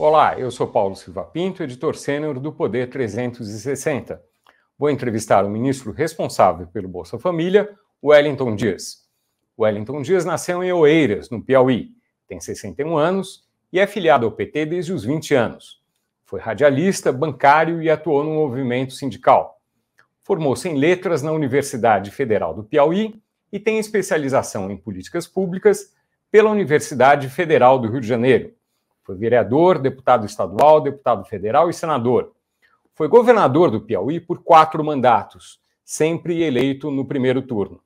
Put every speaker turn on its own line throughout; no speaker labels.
Olá, eu sou Paulo Silva Pinto, editor sênior do Poder 360. Vou entrevistar o ministro responsável pelo Bolsa Família, Wellington Dias. Wellington Dias nasceu em Oeiras, no Piauí, tem 61 anos e é filiado ao PT desde os 20 anos. Foi radialista, bancário e atuou no movimento sindical. Formou-se em letras na Universidade Federal do Piauí e tem especialização em políticas públicas pela Universidade Federal do Rio de Janeiro. Foi vereador, deputado estadual, deputado federal e senador. Foi governador do Piauí por quatro mandatos, sempre eleito no primeiro turno.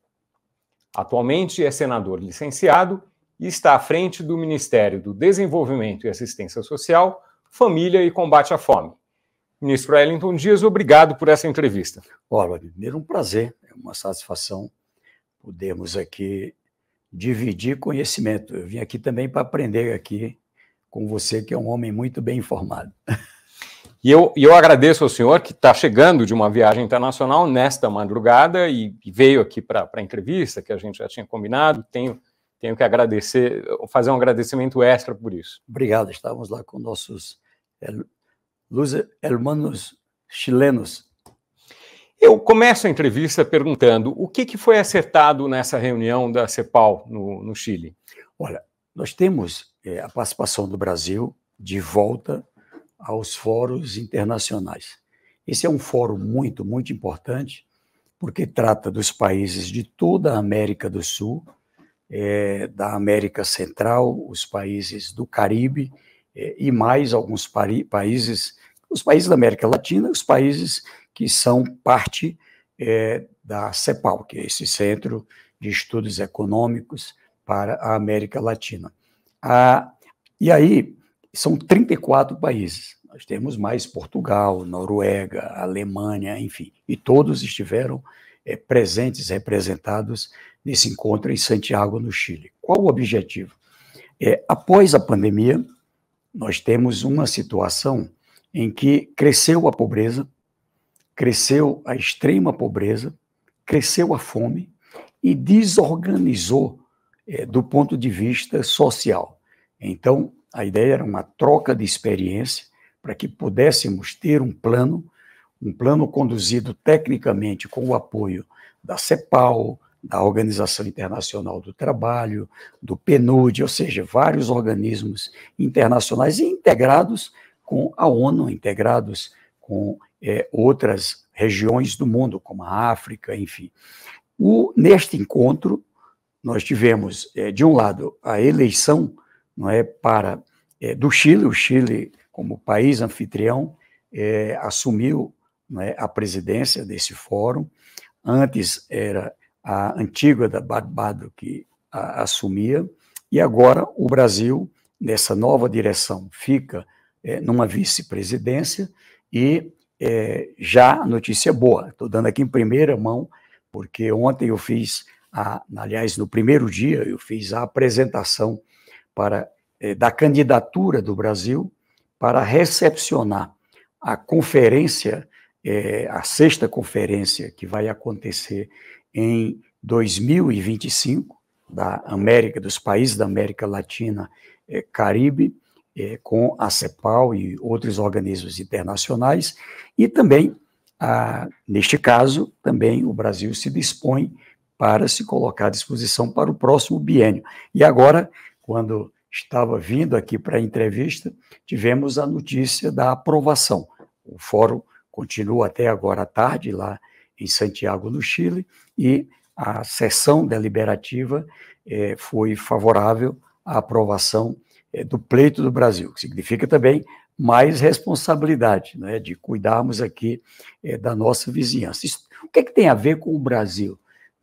Atualmente é senador licenciado e está à frente do Ministério do Desenvolvimento e Assistência Social, Família e Combate à Fome. Ministro Wellington Dias, obrigado por essa entrevista.
Olha, primeiro um prazer, é uma satisfação podermos aqui dividir conhecimento. Eu vim aqui também para aprender aqui com você, que é um homem muito bem informado.
E eu, eu agradeço ao senhor que está chegando de uma viagem internacional nesta madrugada e, e veio aqui para a entrevista, que a gente já tinha combinado. Tenho, tenho que agradecer, fazer um agradecimento extra por isso.
Obrigado, estávamos lá com nossos Los hermanos chilenos.
Eu começo a entrevista perguntando o que, que foi acertado nessa reunião da CEPAL no, no Chile.
Olha, nós temos é, a participação do Brasil de volta aos fóruns internacionais. Esse é um fórum muito, muito importante, porque trata dos países de toda a América do Sul, é, da América Central, os países do Caribe é, e mais alguns países os países da América Latina, os países que são parte é, da CEPAL, que é esse Centro de Estudos Econômicos para a América Latina. Ah, e aí, são 34 países. Nós temos mais Portugal, Noruega, Alemanha, enfim, e todos estiveram é, presentes, representados nesse encontro em Santiago, no Chile. Qual o objetivo? É, após a pandemia, nós temos uma situação em que cresceu a pobreza, cresceu a extrema pobreza, cresceu a fome e desorganizou é, do ponto de vista social. Então, a ideia era uma troca de experiência para que pudéssemos ter um plano, um plano conduzido tecnicamente com o apoio da CEPAL, da Organização Internacional do Trabalho, do PNUD, ou seja, vários organismos internacionais integrados com a ONU, integrados com é, outras regiões do mundo, como a África, enfim. O, neste encontro, nós tivemos, é, de um lado, a eleição não é, para é, do Chile, o Chile, como país anfitrião, é, assumiu é, a presidência desse fórum. Antes era a antiga da Barbado que a, assumia, e agora o Brasil, nessa nova direção, fica é, numa vice-presidência e é, já notícia boa. Estou dando aqui em primeira mão, porque ontem eu fiz, a, aliás, no primeiro dia, eu fiz a apresentação para é, da candidatura do Brasil para recepcionar a conferência, é, a sexta conferência que vai acontecer em 2025 da América, dos países da América Latina, é, Caribe, é, com a CEPAL e outros organismos internacionais, e também, ah, neste caso, também o Brasil se dispõe para se colocar à disposição para o próximo biênio. E agora, quando estava vindo aqui para a entrevista, tivemos a notícia da aprovação. O fórum continua até agora à tarde, lá em Santiago, no Chile, e a sessão deliberativa eh, foi favorável à aprovação é, do pleito do Brasil, que significa também mais responsabilidade, né, de cuidarmos aqui é, da nossa vizinhança. Isso, o que, é que tem a ver com o Brasil?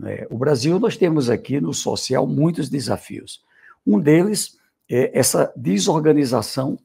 É, o Brasil, nós temos aqui no social muitos desafios. Um deles é essa desorganização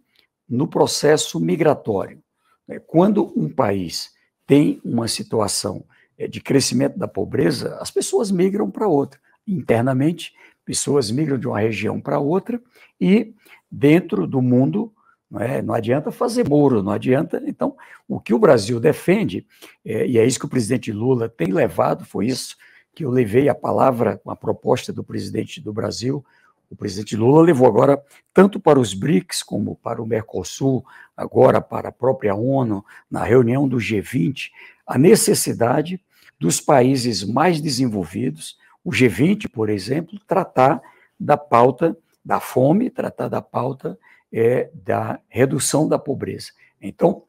no processo migratório. Né. Quando um país tem uma situação é, de crescimento da pobreza, as pessoas migram para outra. Internamente, pessoas migram de uma região para outra e dentro do mundo, não, é? não adianta fazer muro, não adianta. Então, o que o Brasil defende, é, e é isso que o presidente Lula tem levado, foi isso que eu levei a palavra, a proposta do presidente do Brasil, O presidente Lula levou agora tanto para os BRICS como para o Mercosul, agora para a própria ONU, na reunião do G20, a necessidade dos países mais desenvolvidos, o G20, por exemplo, tratar da pauta da fome, tratar da pauta é, da redução da pobreza. Então,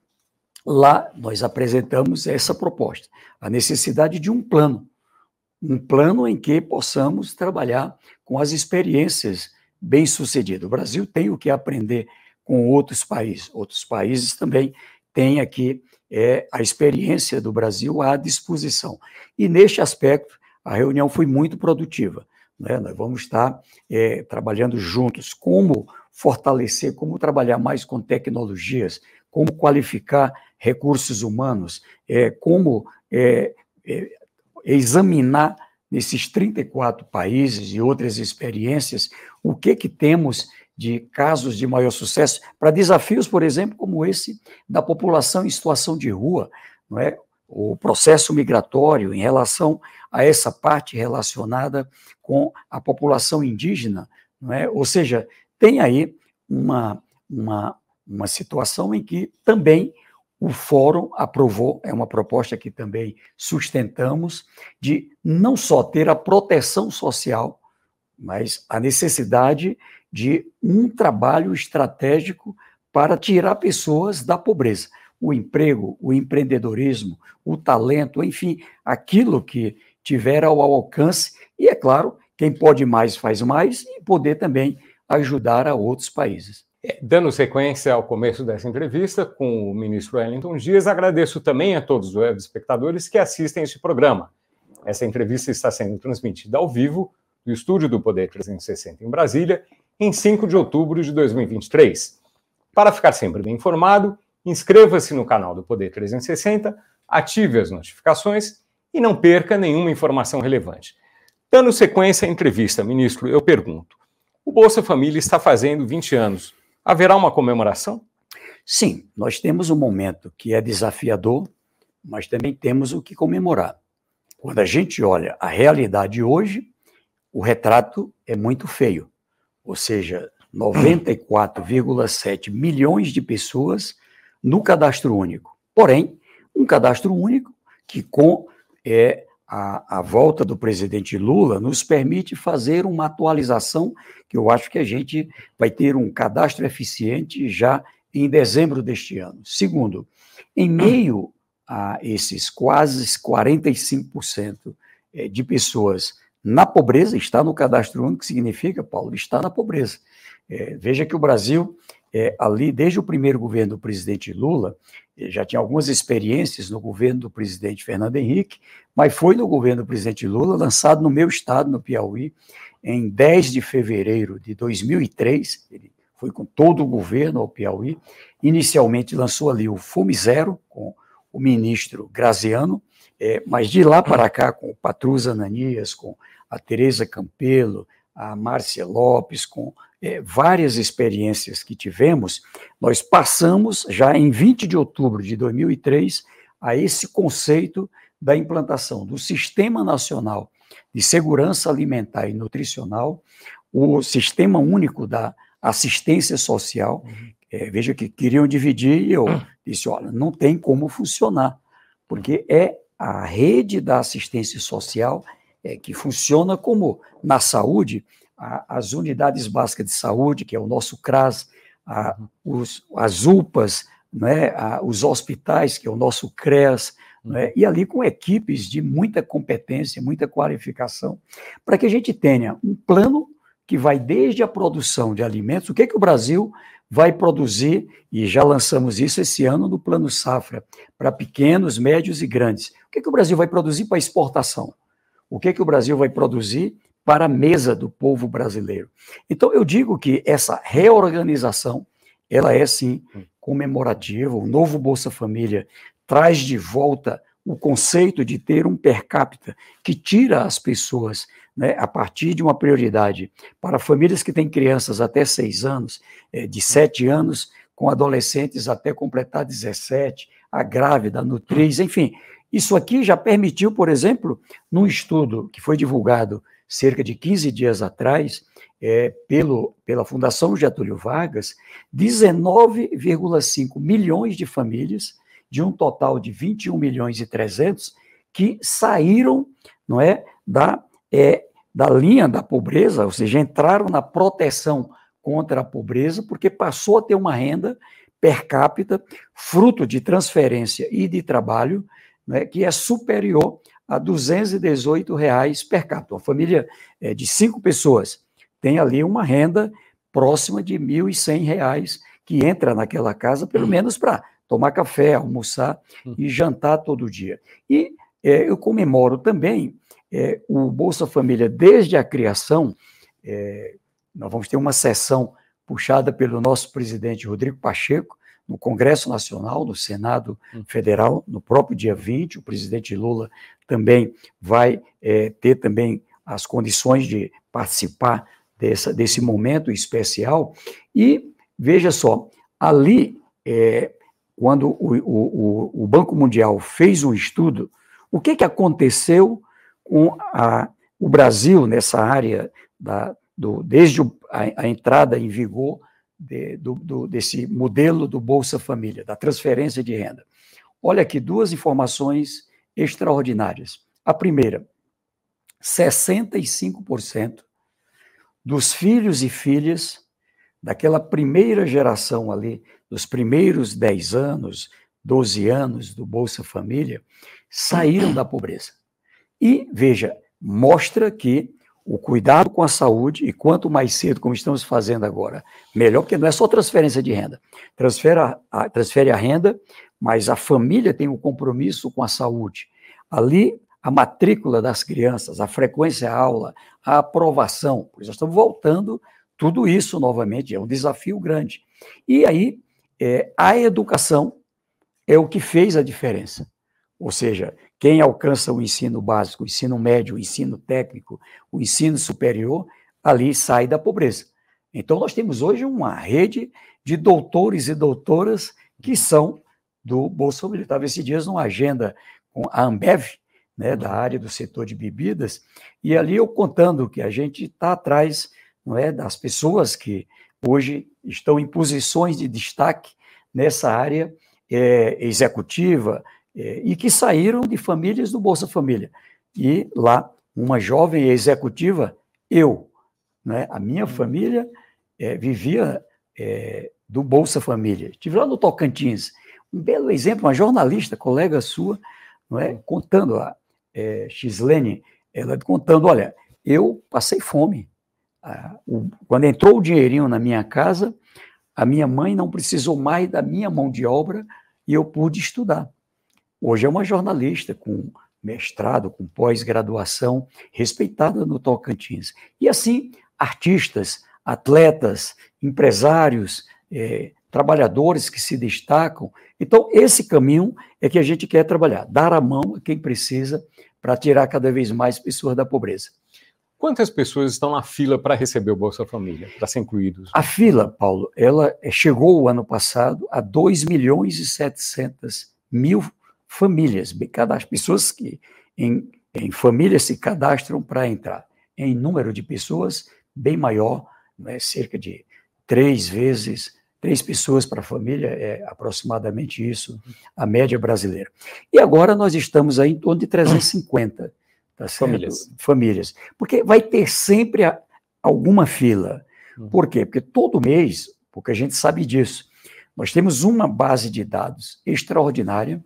lá nós apresentamos essa proposta, a necessidade de um plano, um plano em que possamos trabalhar com as experiências bem-sucedidas. O Brasil tem o que aprender com outros países, outros países também têm aqui é, a experiência do Brasil à disposição. E neste aspecto, a reunião foi muito produtiva. Né? Nós vamos estar é, trabalhando juntos como fortalecer, como trabalhar mais com tecnologias, como qualificar recursos humanos, é, como é, é, examinar nesses 34 países e outras experiências o que que temos de casos de maior sucesso para desafios, por exemplo, como esse da população em situação de rua, não é? O processo migratório em relação a essa parte relacionada com a população indígena, não é? Ou seja, tem aí uma, uma, uma situação em que também o fórum aprovou, é uma proposta que também sustentamos, de não só ter a proteção social, mas a necessidade de um trabalho estratégico para tirar pessoas da pobreza. O emprego, o empreendedorismo, o talento, enfim, aquilo que tiver ao alcance, e é claro, quem pode mais faz mais, e poder também ajudar a outros países.
Dando sequência ao começo dessa entrevista com o ministro Wellington Dias, agradeço também a todos os web espectadores que assistem este programa. Essa entrevista está sendo transmitida ao vivo do estúdio do Poder 360 em Brasília, em 5 de outubro de 2023. Para ficar sempre bem informado, inscreva-se no canal do Poder 360, ative as notificações e não perca nenhuma informação relevante. Dando sequência à entrevista, ministro, eu pergunto: o Bolsa Família está fazendo 20 anos. Haverá uma comemoração?
Sim, nós temos um momento que é desafiador, mas também temos o que comemorar. Quando a gente olha a realidade hoje, o retrato é muito feio. Ou seja, 94,7 milhões de pessoas no cadastro único. Porém, um cadastro único que, com é, a, a, volta do presidente Lula nos permite fazer uma atualização que eu acho que a gente vai ter um cadastro eficiente já em dezembro deste ano. Segundo, em meio a esses quase 45% eh, de pessoas na pobreza, está no cadastro único, que significa, Paulo, está na pobreza. É, veja que o Brasil, é, ali, desde o primeiro governo do presidente Lula, já tinha algumas experiências no governo do presidente Fernando Henrique, mas foi no governo do presidente Lula, lançado no meu estado, no Piauí, em 10 de fevereiro de 2003. Ele foi com todo o governo ao Piauí. Inicialmente lançou ali o Fome Zero, com o ministro Graziano, é, mas de lá para cá, com o Patrus Ananias, com a Tereza Campelo, a Márcia Lopes, com é, várias experiências que tivemos, nós passamos já em 20 de outubro de 2003 a esse conceito da implantação do Sistema Nacional de Segurança Alimentar e Nutricional, o Sistema Único da Assistência Social. Uhum. É, veja que queriam dividir e eu disse: olha, não tem como funcionar, porque é a rede da assistência social é, que funciona como na saúde a, as unidades básicas de saúde, que é o nosso CRAS, a, os, as UPAs, né, a, os hospitais, que é o nosso CREAS, né, e ali com equipes de muita competência, muita qualificação, para que a gente tenha um plano que vai desde a produção de alimentos, o que, é que o Brasil vai produzir, e já lançamos isso esse ano no Plano Safra, para pequenos, médios e grandes. O que, é que o Brasil vai produzir para exportação? O que, é que o Brasil vai produzir para a mesa do povo brasileiro. Então, eu digo que essa reorganização, ela é, sim, comemorativa. O novo Bolsa Família traz de volta o conceito de ter um per capita que tira as pessoas, né, a partir de uma prioridade para famílias que têm crianças até seis anos, é, de sete anos, com adolescentes até completar 17, a grávida, a nutriz, enfim. Isso aqui já permitiu, por exemplo, num estudo que foi divulgado cerca de 15 dias atrás, é, pelo, pela Fundação Getúlio Vargas, 19,5 milhões de famílias, de um total de 21 milhões e 300, que saíram não é, da, é, da linha da pobreza, ou seja, entraram na proteção contra a pobreza, porque passou a ter uma renda per capita, fruto de transferência e de trabalho, né, que é superior a 218 reais per capita. Uma família é, de cinco pessoas tem ali uma renda próxima de R$ 1.100 que entra naquela casa, pelo menos para tomar café, almoçar e jantar todo dia. E é, eu comemoro também é, o Bolsa Família desde a criação. É, nós vamos ter uma sessão puxada pelo nosso presidente Rodrigo Pacheco, no Congresso Nacional, no Senado hum. Federal, no próprio dia 20. O presidente Lula também vai é, ter também as condições de participar dessa, desse momento especial. E veja só, ali, é, quando o, o, o, Banco Mundial fez um estudo, o que, que aconteceu com a, o Brasil nessa área, da, do, desde a, a entrada em vigor de, do, do, desse modelo do Bolsa Família, da transferência de renda? Olha aqui duas informações extraordinárias. A primeira, 65% dos filhos e filhas daquela primeira geração ali, dos primeiros 10 anos, 12 anos do Bolsa Família, saíram da pobreza. E, veja, mostra que o cuidado com a saúde, e quanto mais cedo, como estamos fazendo agora, melhor, porque não é só transferência de renda. Transfere a, transfere a renda, mas a família tem um compromisso com a saúde. Ali a matrícula das crianças, a frequência à aula, a aprovação, pois nós estamos voltando tudo isso novamente, é um desafio grande. E aí, é, a educação é o que fez a diferença. Ou seja, quem alcança o ensino básico, o ensino médio, o ensino técnico, o ensino superior, ali sai da pobreza. Então, nós temos hoje uma rede de doutores e doutoras que são do Bolsa Família. Estava esses dias numa agenda com a Ambev, né, da área do setor de bebidas, e ali eu contando que a gente está atrás não é, das pessoas que hoje estão em posições de destaque nessa área é, executiva e que saíram de famílias do Bolsa Família. E lá, uma jovem executiva, eu, né, a minha família é, vivia é, do Bolsa Família. Estive lá no Tocantins, um belo exemplo, uma jornalista, colega sua, não é, contando a, é, Xlene, ela contando, olha, eu passei fome. Ah, o, quando entrou o dinheirinho na minha casa, a minha mãe não precisou mais da minha mão de obra e eu pude estudar. Hoje é uma jornalista com mestrado, com pós-graduação, respeitada no Tocantins. E assim, artistas, atletas, empresários, é, trabalhadores que se destacam. Então, esse caminho é que a gente quer trabalhar, dar a mão a quem precisa para tirar cada vez mais pessoas da pobreza.
Quantas pessoas estão na fila para receber o Bolsa Família, para ser incluídos?
A fila, Paulo, ela chegou o ano passado a 2 milhões e 700 mil famílias, cada pessoas que em, em famílias se cadastram para entrar. Em número de pessoas, bem maior, né, cerca de três vezes Três pessoas para a família é aproximadamente isso, a média brasileira. E agora nós estamos aí em torno de 350 tá famílias. famílias. Porque vai ter sempre a, alguma fila. Uhum. Por quê? Porque todo mês, porque a gente sabe disso, nós temos uma base de dados extraordinária.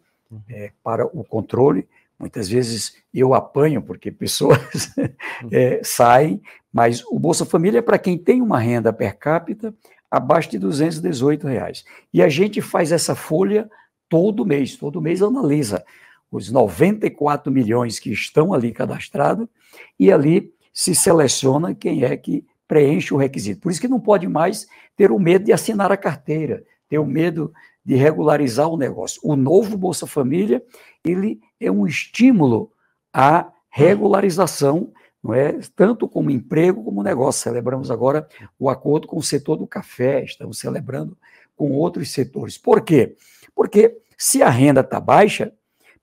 É, para o controle. Muitas vezes eu apanho, porque pessoas é, saem, mas o Bolsa Família é para quem tem uma renda per capita abaixo de 218 reais. E a gente faz essa folha todo mês, todo mês analisa os 94 milhões que estão ali cadastrados e ali se seleciona quem é que preenche o requisito. Por isso que não pode mais ter o medo de assinar a carteira, ter o medo de regularizar o negócio. O novo Bolsa Família, ele é um estímulo à regularização não é? Tanto como emprego como negócio. Celebramos agora o acordo com o setor do café, estamos celebrando com outros setores. Por quê? Porque se a renda está baixa,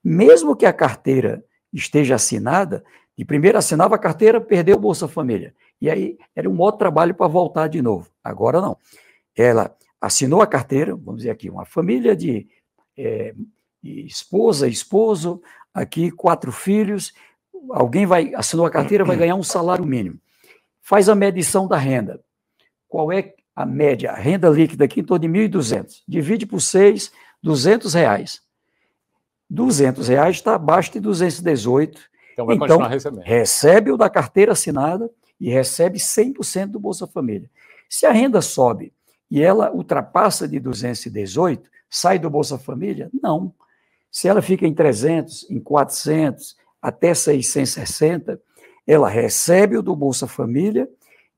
mesmo que a carteira esteja assinada, E primeiro assinava a carteira, perdeu o Bolsa Família. E aí era um modo trabalho para voltar de novo. Agora não. Ela assinou a carteira, vamos dizer aqui, uma família de é, esposa, esposo, aqui quatro filhos, alguém vai assinou a carteira, vai ganhar um salário mínimo. Faz a medição da renda. Qual é a média? A renda líquida aqui em torno de 1.200. Divide por seis, 200 reais. 200 reais está abaixo de 218. Então vai então, continuar recebendo. Recebe o da carteira assinada e recebe 100% do Bolsa Família. Se a renda sobe e ela ultrapassa de 218, sai do Bolsa Família? Não. Se ela fica em 300, em 400, até 660, ela recebe o do Bolsa Família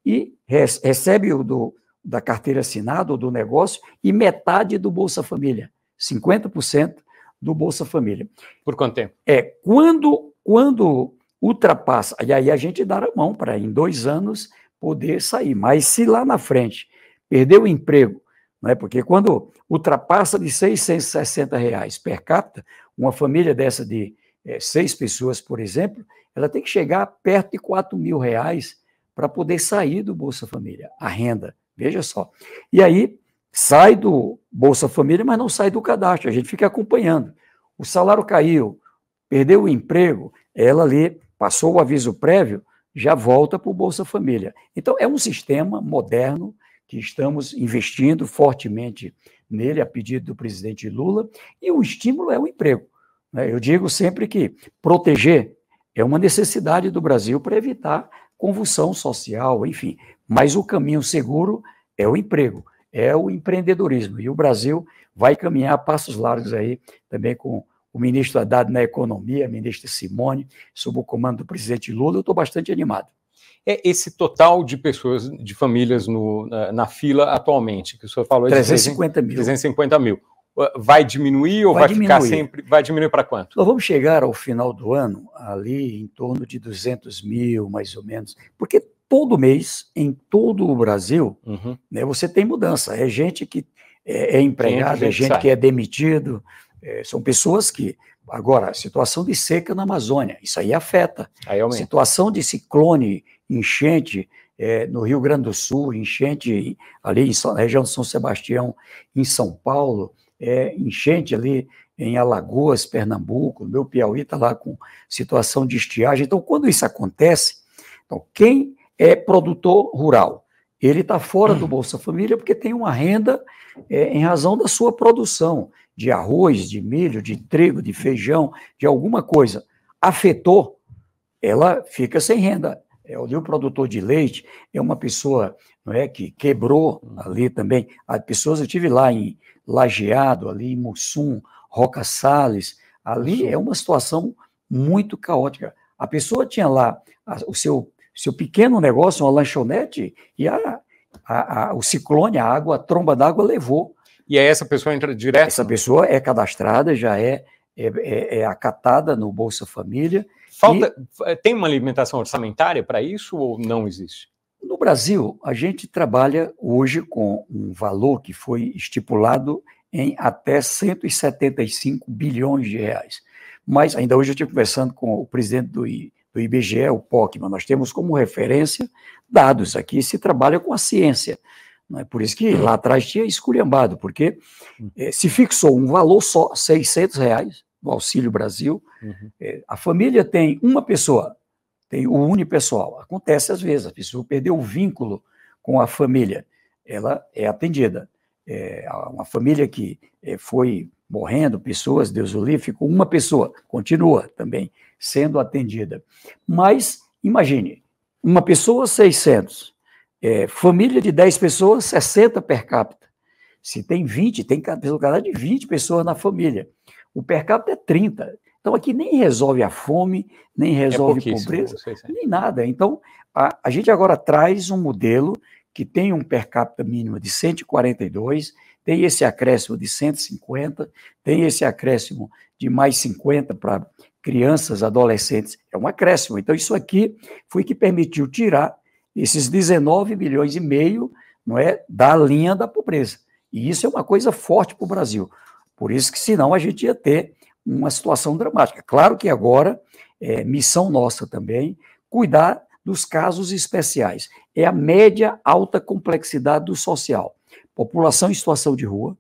e recebe o do, da carteira assinada ou do negócio e metade do Bolsa Família, 50% do Bolsa Família.
Por quanto tempo?
É, quando, quando ultrapassa, e aí a gente dá a mão para em dois anos poder sair, mas se lá na frente perder o emprego, né, porque quando ultrapassa de 660 reais per capita, uma família dessa de é, seis pessoas, por exemplo, ela tem que chegar perto de 4 mil reais para poder sair do Bolsa Família, a renda, veja só. E aí sai do Bolsa Família, mas não sai do cadastro, a gente fica acompanhando. O salário caiu, perdeu o emprego, ela ali passou o aviso prévio, já volta para o Bolsa Família. Então, é um sistema moderno que estamos investindo fortemente nele, a pedido do presidente Lula, e o estímulo é o emprego. Né? Eu digo sempre que proteger é uma necessidade do Brasil para evitar convulsão social, enfim, mas o caminho seguro é o emprego, é o empreendedorismo, e o Brasil vai caminhar passos largos aí, também com o ministro Haddad na economia, a ministra Simone, sob o comando do presidente Lula, eu estou bastante animado.
É esse total de pessoas, de famílias no, na, na, fila atualmente, que o senhor falou?
350 mil.
350 mil. Vai diminuir ou vai, vai ficar sempre? Vai diminuir para quanto?
Nós vamos chegar ao final do ano ali em torno de 200 mil, mais ou menos, porque todo mês, em todo o Brasil, uhum. né, você tem mudança. É gente que é, é empregado, é gente que é demitido, é, são pessoas que. Agora, situação de seca na Amazônia, isso aí afeta. Aí situação de ciclone, enchente é, no Rio Grande do Sul, enchente ali na região de São Sebastião, em São Paulo, é, enchente ali em Alagoas, Pernambuco, meu Piauí está lá com situação de estiagem. Então, quando isso acontece, então, quem é produtor rural, ele está fora do Bolsa Família porque tem uma renda é, em razão da sua produção de arroz, de milho, de trigo, de feijão, de alguma coisa, afetou, ela fica sem renda. É, o produtor de leite é uma pessoa não é, que quebrou ali também. As pessoas, eu tive lá em Lajeado, ali em Mussum, Roca Salles, ali é uma situação muito caótica. A pessoa tinha lá o seu, seu pequeno negócio, uma lanchonete, e a, a, a, o ciclone, a água, a tromba d'água levou.
E aí essa pessoa entra direto?
Essa pessoa é cadastrada, já é, é, é, é acatada no Bolsa Família.
Falta, e... Tem uma alimentação orçamentária para isso ou não existe?
No Brasil, a gente trabalha hoje com um valor que foi estipulado em até 175 bilhões de reais. Mas ainda hoje eu estive conversando com o presidente do, I, do IBGE, o POCMA, nós temos como referência dados. Aqui se trabalha com a ciência. Não é por isso que lá atrás tinha esculhambado, porque é, se fixou um valor só, 600 reais, no Auxílio Brasil. Uhum. É, a família tem uma pessoa, tem o unipessoal. Acontece às vezes, a pessoa perdeu o vínculo com a família, ela é atendida. É, uma família que é, foi morrendo, pessoas, Deus o livre, ficou uma pessoa, continua também sendo atendida. Mas, imagine, uma pessoa, 600, é, família de 10 pessoas, 60 per capita. Se tem 20, tem lugar de 20 pessoas na família. O per capita é 30. Então aqui nem resolve a fome, nem é resolve é pobreza, nem nada. Então a, a gente agora traz um modelo que tem um per capita mínimo de 142, tem esse acréscimo de 150, tem esse acréscimo de mais 50 para crianças, adolescentes. É um acréscimo. Então isso aqui foi que permitiu tirar esses 19 milhões e meio não é, da linha da pobreza. E isso é uma coisa forte para o Brasil. Por isso que, senão, a gente ia ter uma situação dramática. Claro que agora é missão nossa também cuidar dos casos especiais. É a média alta complexidade do social. População em situação de rua,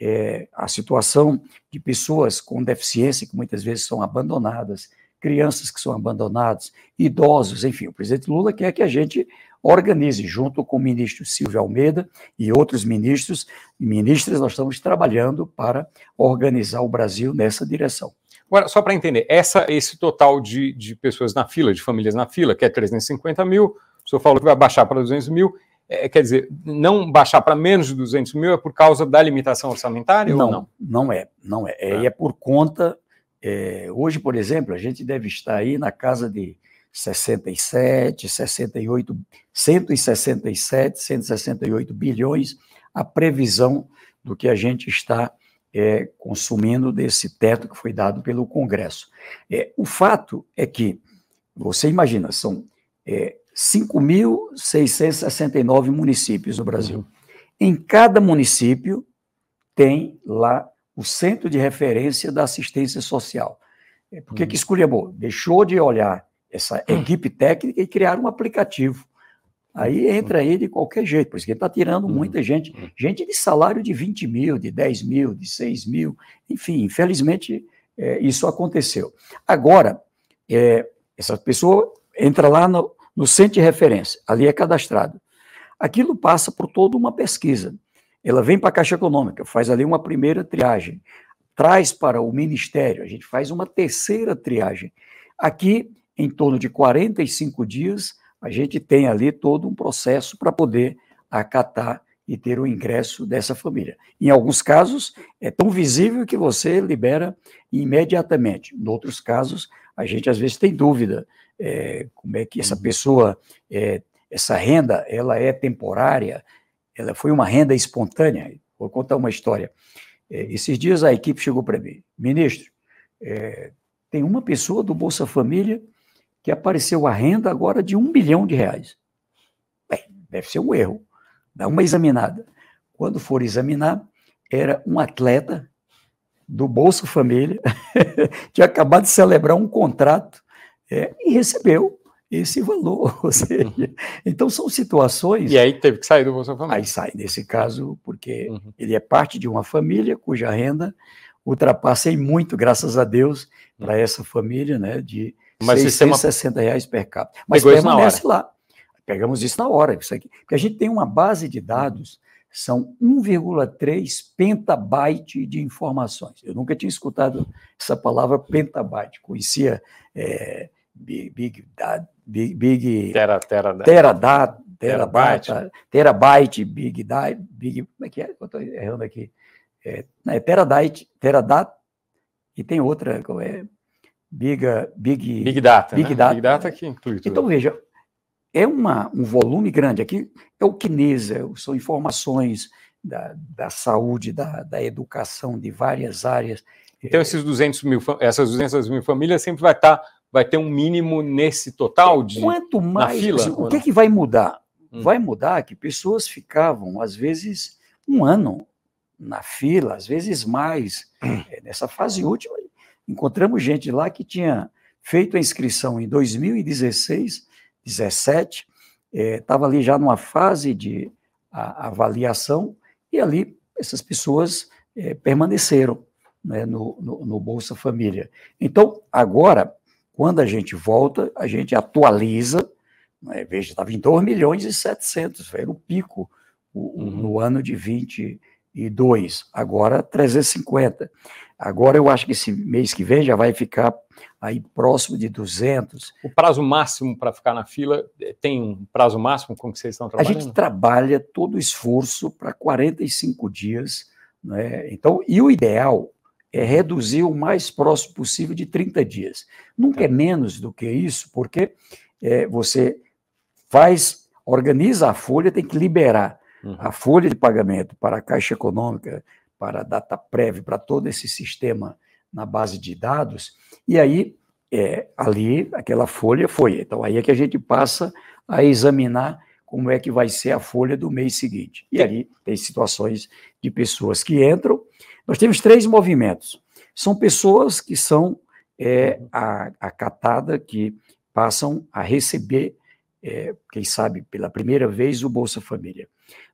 é, a situação de pessoas com deficiência, que muitas vezes são abandonadas, crianças que são abandonadas, idosos, enfim. O presidente Lula quer que a gente organize, junto com o ministro Silvio Almeida e outros ministros e ministras, nós estamos trabalhando para organizar o Brasil nessa direção.
Agora, só para entender, essa, esse total de, de pessoas na fila, de famílias na fila, que é 350 mil, o senhor falou que vai baixar para 200 mil, é, quer dizer, não baixar para menos de 200 mil é por causa da limitação orçamentária
não,
ou não?
Não é, não é. É, é por conta. É, hoje, por exemplo, a gente deve estar aí na casa de 67, 68, 167, 168 bilhões a previsão do que a gente está é, consumindo desse teto que foi dado pelo Congresso. É, o fato é que, você imagina, são é, 5.669 municípios no Brasil. Uhum. Em cada município tem lá o centro de referência da assistência social. É, por que, uhum. que escolheu? Deixou de olhar essa equipe técnica e criar um aplicativo. Aí entra aí de qualquer jeito, por isso que ele está tirando uhum. muita gente, gente de salário de 20 mil, de 10 mil, de 6 mil, enfim, infelizmente é, isso aconteceu. Agora, é, essa pessoa entra lá no, no centro de referência, ali é cadastrado. Aquilo passa por toda uma pesquisa. Ela vem para a Caixa Econômica, faz ali uma primeira triagem, traz para o Ministério, a gente faz uma terceira triagem. Aqui, em torno de 45 dias, a gente tem ali todo um processo para poder acatar e ter o ingresso dessa família. Em alguns casos, é tão visível que você libera imediatamente. Em outros casos, a gente às vezes tem dúvida é, como é que essa uhum. pessoa, é, essa renda, ela é temporária, ela foi uma renda espontânea. Vou contar uma história. É, esses dias a equipe chegou para mim, ministro, é, tem uma pessoa do Bolsa Família que apareceu a renda agora de um bilhão de reais. Bem, deve ser um erro. Dá uma examinada. Quando for examinar, era um atleta do Bolsa Família, tinha acabado de celebrar um contrato é, e recebeu esse valor. Ou seja, então são situações.
E aí teve que sair do Bolsa Família.
Aí sai, nesse caso, porque uhum. ele é parte de uma família cuja renda ultrapassa em muito, graças a Deus, para uhum. essa família, né, de mas 660 sistema... reais per capita. Mas Pegou permanece lá. Pegamos isso na hora, isso aqui. Porque a gente tem uma base de dados, são 1,3 pentabyte de informações. Eu nunca tinha escutado essa palavra pentabyte. Conhecia é, Big, big, big, big
tera, tera,
tera, terabyte, terabyte, big, big, como é que é? Eu estou errando aqui. É, é terabyte, teradat, e tem outra, qual é? Big, Big,
Big Data.
Big, né? Data.
Big Data que inclui tudo.
Então, veja, é uma, um volume grande. Aqui é o Kinesa, são informações da, da saúde, da, da educação, de várias áreas.
Então, esses 200 mil, essas 200 mil famílias sempre vai estar, vai ter um mínimo nesse total de
Quanto mais, fila, assim, o que, é que vai mudar? Hum. Vai mudar que pessoas ficavam, às vezes, um ano na fila, às vezes mais. É, nessa fase última, Encontramos gente lá que tinha feito a inscrição em 2016, 17, estava ali já numa fase de a, avaliação, e ali essas pessoas é, permaneceram né, no, no, no, Bolsa Família. Então, agora, quando a gente volta, a gente atualiza, né, veja, estava em 2 milhões e 700, era o pico o, uhum. no ano de 22, agora 350. Agora eu acho que esse mês que vem já vai ficar aí próximo de 200.
O prazo máximo para ficar na fila eh, tem um prazo máximo com que vocês estão trabalhando?
A gente trabalha todo o esforço para 45 dias, né? Então, e o ideal é reduzir o mais próximo possível de 30 dias. Nunca tá. é menos do que isso, porque é, você faz, organiza a folha, tem que liberar uhum. a folha de pagamento para a Caixa Econômica, para a DataPrev, para todo esse sistema na base de dados, e aí é, ali aquela folha foi. Então aí é que a gente passa a examinar como é que vai ser a folha do mês seguinte. E ali tem situações de pessoas que entram. Nós temos três movimentos. são pessoas que são é, a, a catada que passam a receber, é, quem sabe pela primeira vez, o Bolsa Família.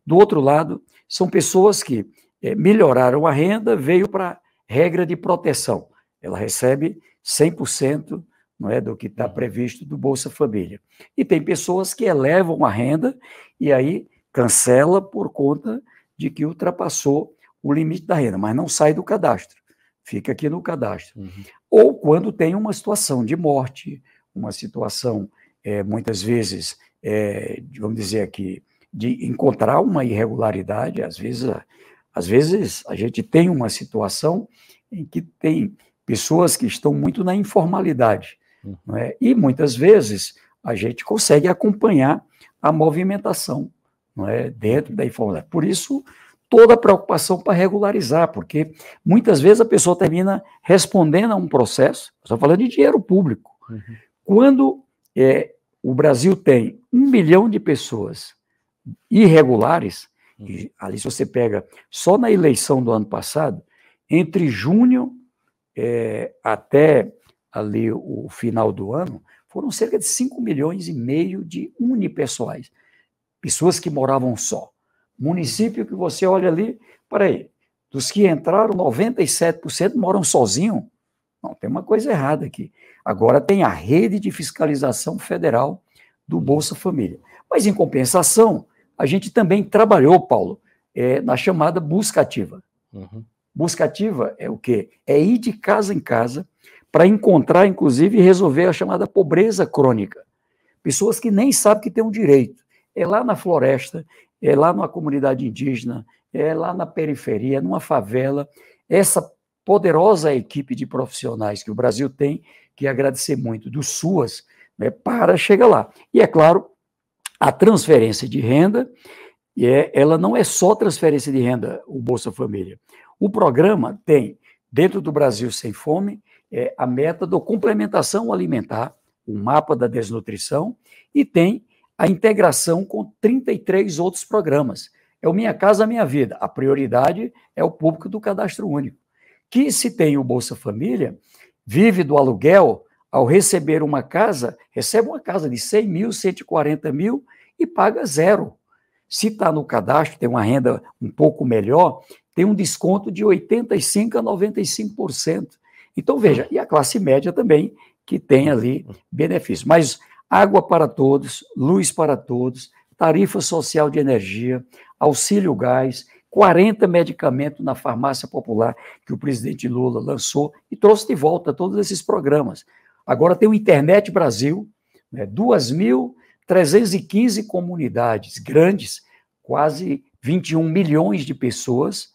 Do outro lado, são pessoas que é, melhoraram a renda, veio para regra de proteção. Ela recebe 100% não é, do que está previsto do Bolsa Família. E tem pessoas que elevam a renda e aí cancela por conta de que ultrapassou o limite da renda, mas não sai do cadastro, fica aqui no cadastro. Uhum. Ou quando tem uma situação de morte, uma situação, é, muitas vezes, é, vamos dizer aqui, de encontrar uma irregularidade, às vezes, às vezes a gente tem uma situação em que tem pessoas que estão muito na informalidade, uhum. não é? e muitas vezes a gente consegue acompanhar a movimentação não é? dentro da informalidade. Por isso, toda a preocupação para regularizar, porque muitas vezes a pessoa termina respondendo a um processo, estou falando de dinheiro público. Uhum. Quando é, o Brasil tem um milhão de pessoas irregulares. Ali se você pega só na eleição do ano passado, entre junho é, até ali o final do ano, foram cerca de 5 milhões e meio de unipessoais, pessoas que moravam só. Município que você olha ali, peraí, dos que entraram, 97% moram sozinhos. Não, tem uma coisa errada aqui. Agora tem a rede de fiscalização federal do Bolsa Família. Mas, em compensação, a gente também trabalhou, Paulo, é, na chamada busca ativa. Uhum. Busca ativa é o quê? É ir de casa em casa para encontrar, inclusive, e resolver a chamada pobreza crônica. Pessoas que nem sabem que têm um direito. É lá na floresta, é lá numa comunidade indígena, é lá na periferia, numa favela. Essa poderosa equipe de profissionais que o Brasil tem, que agradecer muito, do SUAS, né, para chegar lá. E é claro, a transferência de renda, é, ela não é só transferência de renda, o Bolsa Família. O programa tem, dentro do Brasil Sem Fome, é, a meta da complementação alimentar, o mapa da desnutrição, e tem a integração com 33 outros programas. É o Minha Casa Minha Vida. A prioridade é o público do cadastro único. Que se tem o Bolsa Família, vive do aluguel, ao receber uma casa, recebe uma casa de 100 mil, 140 mil e paga zero. Se está no cadastro, tem uma renda um pouco melhor, tem um desconto de 85% a 95%. Então, veja, e a classe média também, que tem ali benefício. Mas água para todos, luz para todos, tarifa social de energia, auxílio gás, 40 medicamentos na farmácia popular que o presidente Lula lançou e trouxe de volta todos esses programas. Agora tem o Internet Brasil, né, 2.315 comunidades grandes, quase 21 milhões de pessoas.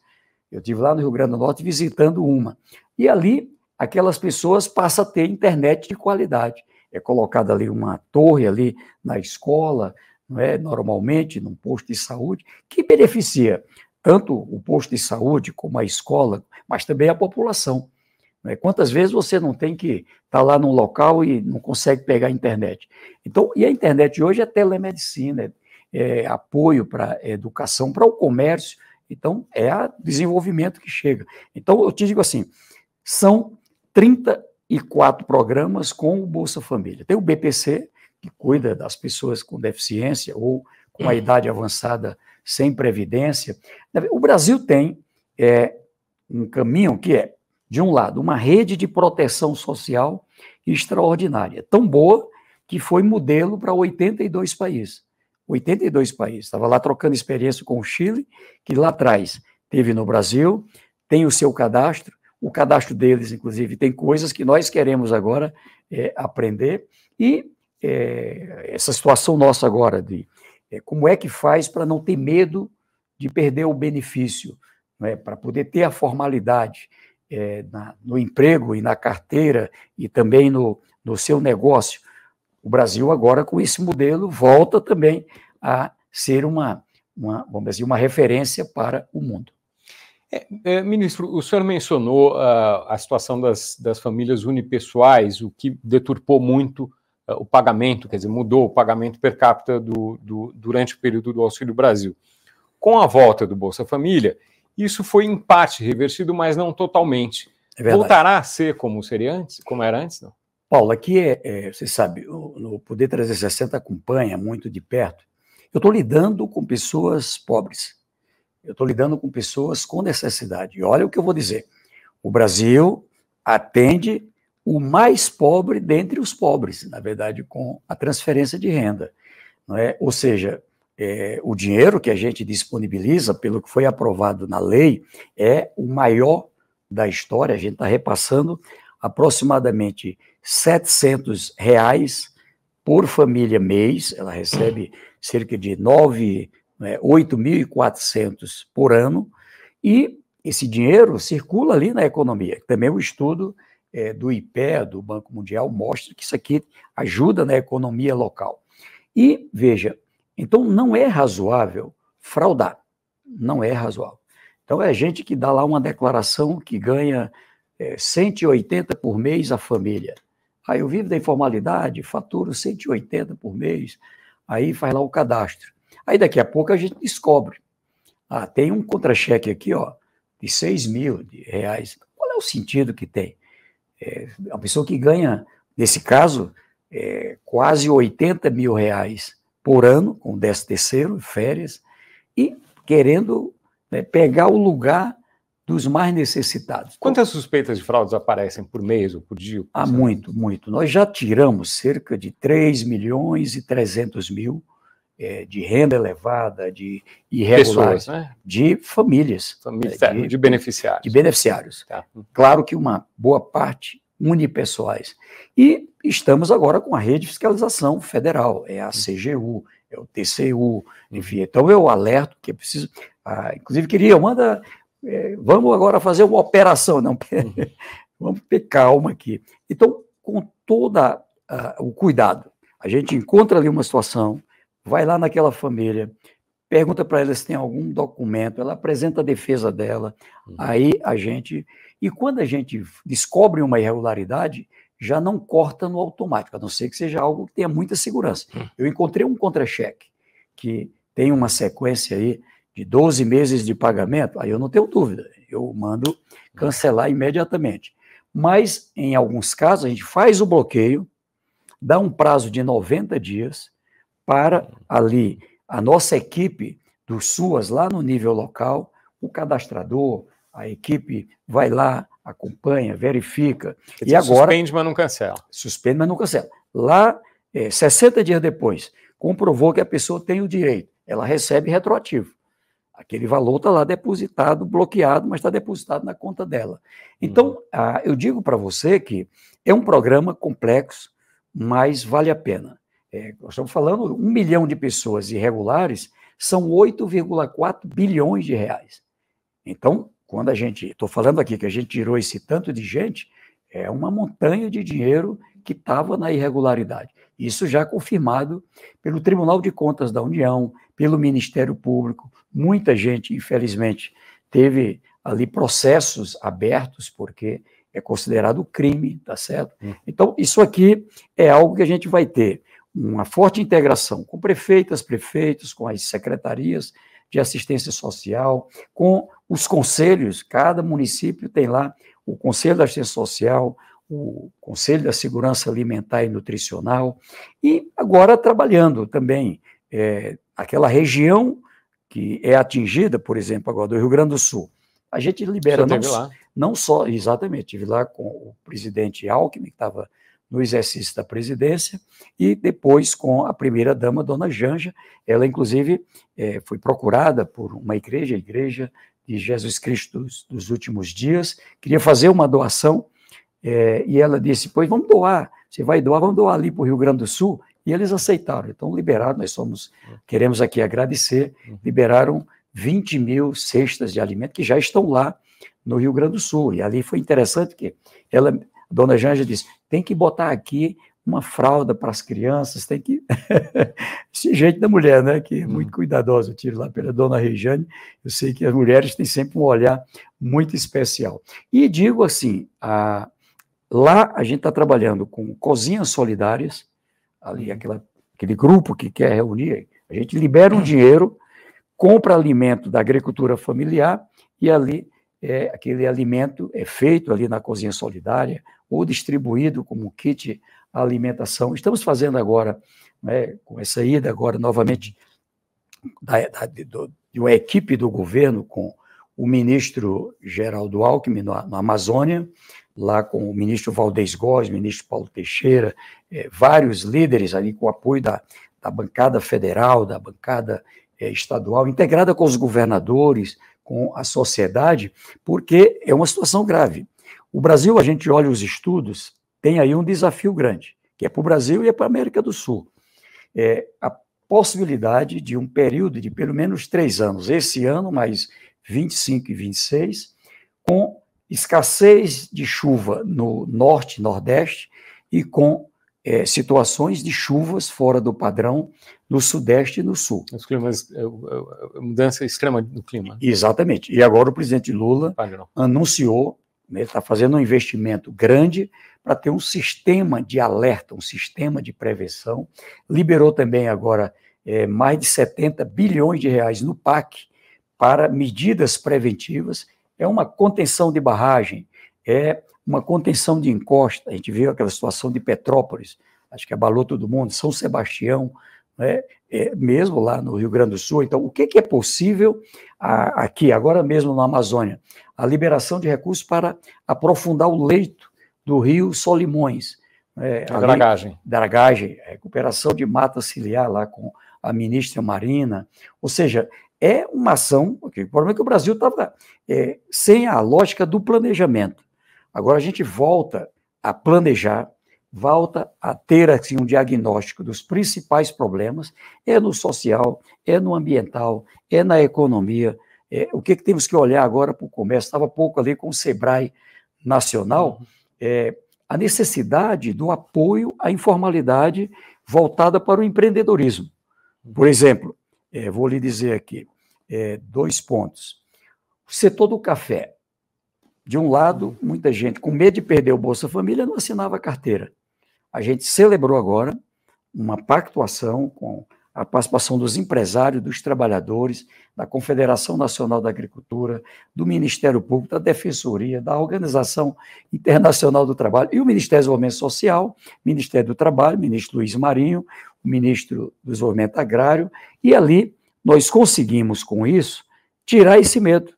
Eu estive lá no Rio Grande do Norte visitando uma. E ali, aquelas pessoas passam a ter internet de qualidade é colocada ali uma torre ali na escola, não é? normalmente num posto de saúde, que beneficia tanto o posto de saúde como a escola, mas também a população. É? Quantas vezes você não tem que estar tá lá num local e não consegue pegar a internet? Então, e a internet hoje é telemedicina, é, é apoio para a educação, para o comércio, então é a desenvolvimento que chega. Então, eu te digo assim, são 30 e quatro programas com o Bolsa Família. Tem o BPC, que cuida das pessoas com deficiência ou com a uhum. idade avançada sem previdência. O Brasil tem é, um caminho que é, de um lado, uma rede de proteção social extraordinária, tão boa que foi modelo para 82 países. 82 países. Estava lá trocando experiência com o Chile, que lá atrás teve no Brasil, tem o seu cadastro, o cadastro deles, inclusive, tem coisas que nós queremos agora é, aprender. E é, essa situação nossa agora de é, como é que faz para não ter medo de perder o benefício, é, para poder ter a formalidade é, na, no emprego e na carteira e também no, no seu negócio. O Brasil agora, com esse modelo, volta também a ser uma, uma, vamos dizer, uma referência para o mundo.
É, é, ministro, o senhor mencionou uh, a situação das, das, famílias unipessoais, o que deturpou muito uh, o pagamento, quer dizer, mudou o pagamento per capita do, do, durante o período do Auxílio Brasil. Com a volta do Bolsa Família, isso foi em parte revertido, mas não totalmente. É Voltará a ser como seria antes, como era antes, não?
Paulo, aqui é, é você sabe, o, no Poder 360 acompanha muito de perto. Eu estou lidando com pessoas pobres. Eu estou lidando com pessoas com necessidade. E olha o que eu vou dizer. O Brasil atende o mais pobre dentre os pobres, na verdade, com a transferência de renda. Não é? Ou seja, é, o dinheiro que a gente disponibiliza, pelo que foi aprovado na lei, é o maior da história. A gente está repassando aproximadamente 700 reais por família mês. Ela recebe cerca de 9, né, 8.400 por ano. E esse dinheiro circula ali na economia. Também o estudo é, do IPE, do Banco Mundial, mostra que isso aqui ajuda na economia local. E, veja, então não é razoável fraudar. Não é razoável. Então é gente que dá lá uma declaração que ganha é, 180 por mês a família. Aí eu vivo da informalidade, faturo 180 por mês, aí faz lá o cadastro. Aí daqui a pouco a gente descobre. Ah, tem um contra-cheque aqui, ó, de 6 mil de reais. Qual é o sentido que tem? É, a pessoa que ganha, nesse caso, é, quase 80 mil reais por ano, com 10 terceiro, férias, e querendo né, pegar o lugar dos mais necessitados.
Quantas suspeitas de fraudes aparecem por mês ou por dia?
Há muito, muito. Nós já tiramos cerca de 3 milhões e 300 mil é, de renda elevada, de irregulares, Pessoas, né? de famílias.
famílias é, de, de, beneficiários.
De beneficiários. Tá. Claro que uma boa parte unipessoais. E estamos agora com a rede de fiscalização federal, é a CGU, é o TCU, enfim. Então eu alerto que é preciso. Ah, inclusive, queria, manda. É, vamos agora fazer uma operação, não. vamos ter calma aqui. Então, com todo o cuidado, a gente encontra ali uma situação, vai lá naquela família, pergunta para ela se tem algum documento, ela apresenta a defesa dela, uhum. aí a gente. E quando a gente descobre uma irregularidade, já não corta no automático, a não ser que seja algo que tenha muita segurança. Uhum. Eu encontrei um contra-cheque que tem uma sequência aí de 12 meses de pagamento, aí eu não tenho dúvida, eu mando cancelar imediatamente. Mas, em alguns casos, a gente faz o bloqueio, dá um prazo de 90 dias para ali a nossa equipe do SUAS, lá no nível local, o cadastrador, a equipe vai lá, acompanha, verifica.
e agora. Suspende, mas não cancela.
Suspende, mas não cancela. Lá, é, 60 dias depois, comprovou que a pessoa tem o direito, ela recebe retroativo. Aquele valor está lá depositado, bloqueado, mas está depositado na conta dela. Então, uhum. ah, eu digo para você que é um programa complexo, mas vale a pena. É, nós estamos falando, um milhão de pessoas irregulares são 8,4 bilhões de reais. Então, quando a gente, estou falando aqui que a gente tirou esse tanto de gente, é uma montanha de dinheiro que estava na irregularidade. Isso já confirmado pelo Tribunal de Contas da União, pelo Ministério Público. Muita gente, infelizmente, teve ali processos abertos, porque é considerado crime, tá certo? Hum. Então, isso aqui é algo que a gente vai ter uma forte integração com prefeitas, prefeitos, com as secretarias de assistência social, com os conselhos, cada município tem lá o Conselho da Assistência Social, o Conselho da Segurança Alimentar e Nutricional, e agora trabalhando também é, aquela região que é atingida, por exemplo, agora do Rio Grande do Sul. A gente libera não, não, só, exatamente, estive lá com o presidente Alckmin, que estava no exercício da presidência, e depois com a primeira-dama, dona Janja. Ela, inclusive, é, foi procurada por uma igreja, a Igreja de Jesus Cristo dos, dos Últimos Dias, queria fazer uma doação, é, e ela disse: Pois vamos doar, você vai doar, vamos doar ali para o Rio Grande do Sul. E eles aceitaram. Então, liberaram, nós somos, queremos aqui agradecer, liberaram 20 mil cestas de alimento que já estão lá no Rio Grande do Sul. E ali foi interessante que ela Dona Janja disse: tem que botar aqui uma fralda para as crianças, tem que. Esse jeito da mulher, né? Que é muito hum. cuidadosa. Eu tiro lá pela dona Rejane, eu sei que as mulheres têm sempre um olhar muito especial. E digo assim: a... lá a gente está trabalhando com cozinhas solidárias, ali hum. aquela, aquele grupo que quer reunir, a gente libera um hum. dinheiro, compra alimento da agricultura familiar e ali é, aquele alimento é feito ali na cozinha solidária ou distribuído como kit alimentação. Estamos fazendo agora, né, com essa ida agora novamente da, da, do, de uma equipe do governo com o ministro Geraldo Alckmin na, na Amazônia, lá com o ministro Valdez Góes, ministro Paulo Teixeira, é, vários líderes ali com apoio da, da bancada federal, da bancada é, estadual, integrada com os governadores, com a sociedade, porque é uma situação grave. O Brasil, a gente olha os estudos, tem aí um desafio grande, que é para o Brasil e é para a América do Sul. É a possibilidade de um período de pelo menos três anos, esse ano, mais 25 e 26, com escassez de chuva no norte e nordeste e com é, situações de chuvas fora do padrão no sudeste e no sul.
Os climas, é, é, mudança extrema do clima.
Exatamente. E agora o presidente Lula padrão. anunciou, né, está fazendo um investimento grande para ter um sistema de alerta, um sistema de prevenção. Liberou também agora é, mais de 70 bilhões de reais no PAC para medidas preventivas. É uma contenção de barragem, é uma contenção de encosta. A gente viu aquela situação de Petrópolis, acho que abalou todo mundo, São Sebastião, né, é, mesmo lá no Rio Grande do Sul. Então, o que, que é possível a, aqui, agora mesmo na Amazônia? A liberação de recursos para aprofundar o leito do rio Solimões.
É, a dragagem.
Dragagem, recuperação de mata ciliar lá com a ministra Marina. Ou seja, é uma ação. Okay, o problema é que o Brasil estava é, sem a lógica do planejamento. Agora a gente volta a planejar, volta a ter assim, um diagnóstico dos principais problemas, é no social, é no ambiental, é na economia. É, o que, que temos que olhar agora para o comércio? Estava pouco ali com o SEBRAE Nacional, é, a necessidade do apoio à informalidade voltada para o empreendedorismo. Por exemplo, é, vou lhe dizer aqui, é, dois pontos. O setor do café. De um lado, muita gente com medo de perder o Bolsa Família não assinava carteira. A gente celebrou agora uma pactuação com a participação dos empresários, dos trabalhadores, da Confederação Nacional da Agricultura, do Ministério Público, da Defensoria, da Organização Internacional do Trabalho e o Ministério do Desenvolvimento Social, Ministério do Trabalho, ministro Luiz Marinho, o ministro do Desenvolvimento Agrário, e ali nós conseguimos, com isso, tirar esse medo.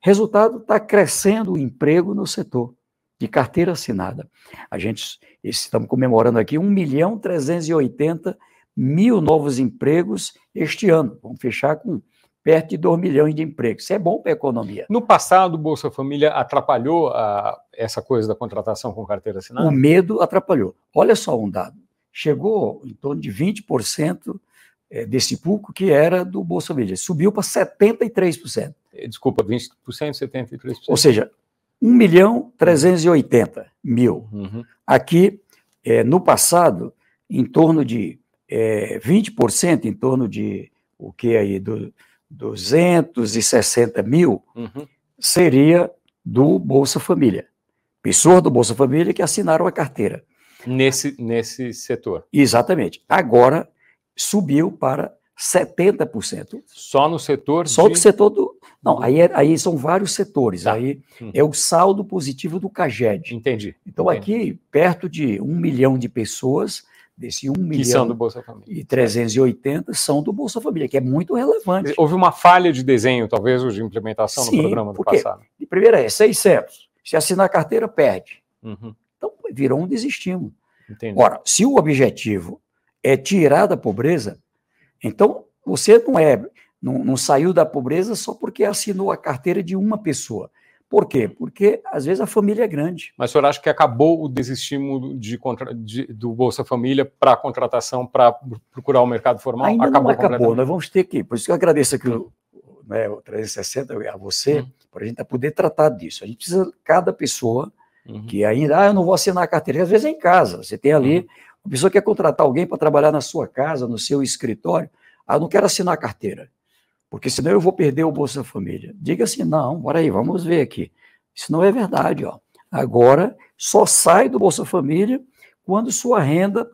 Resultado, está crescendo o emprego no setor de carteira assinada. A gente, estamos comemorando aqui 1 milhão 380 mil novos empregos este ano. Vamos fechar com perto de 2 milhões de empregos. Isso é bom para a economia.
No passado, o Bolsa Família atrapalhou a, essa coisa da contratação com carteira assinada?
O medo atrapalhou. Olha só um dado. Chegou em torno de 20% é, desse público que era do Bolsa Família. Subiu para 73%.
É, desculpa, 20%, 73%.
Ou seja, 1 milhão 380 mil. Uhum. Aqui, é, no passado, em torno de é, 20%, em torno de o que aí, do 260 mil, uhum. seria do Bolsa Família. Pessoas do Bolsa Família que assinaram a carteira.
Nesse, nesse setor.
Exatamente. Agora, subiu para 70%.
Só no setor
Só de... no setor do... Não, aí, é, aí são vários setores. Tá. Aí hum. é o saldo positivo do CAGED.
Entendi.
Então,
Entendi.
aqui, perto de um milhão de pessoas, desse 1 que milhão
são do Bolsa Família.
e 380 são do Bolsa Família, que é muito relevante.
Houve uma falha de desenho, talvez, ou de implementação Sim, no programa do passado.
De primeira é 600. Se assinar a carteira, perde. Uhum. Então, virou um desestímulo. Entendi. Ora, se o objetivo é tirar da pobreza, então você não é não, não, saiu da pobreza só porque assinou a carteira de uma pessoa. Por quê? Porque às vezes a família é grande.
Mas o senhor acha que acabou o desestímulo de, de do Bolsa Família para a contratação, para procurar o mercado formal?
Ainda acabou não acabou, nós vamos ter que. Por isso que eu agradeço aqui o, né, o 360 a você, hum. para a gente poder tratar disso. A gente precisa, cada pessoa uhum. que ainda, ah, eu não vou assinar a carteira, às vezes é em casa, você tem ali. Uhum a pessoa quer contratar alguém para trabalhar na sua casa, no seu escritório. Ah, não quero assinar carteira, porque senão eu vou perder o Bolsa Família. Diga assim, não, bora aí, vamos ver aqui. Isso não é verdade, ó. Agora, só sai do Bolsa Família quando sua renda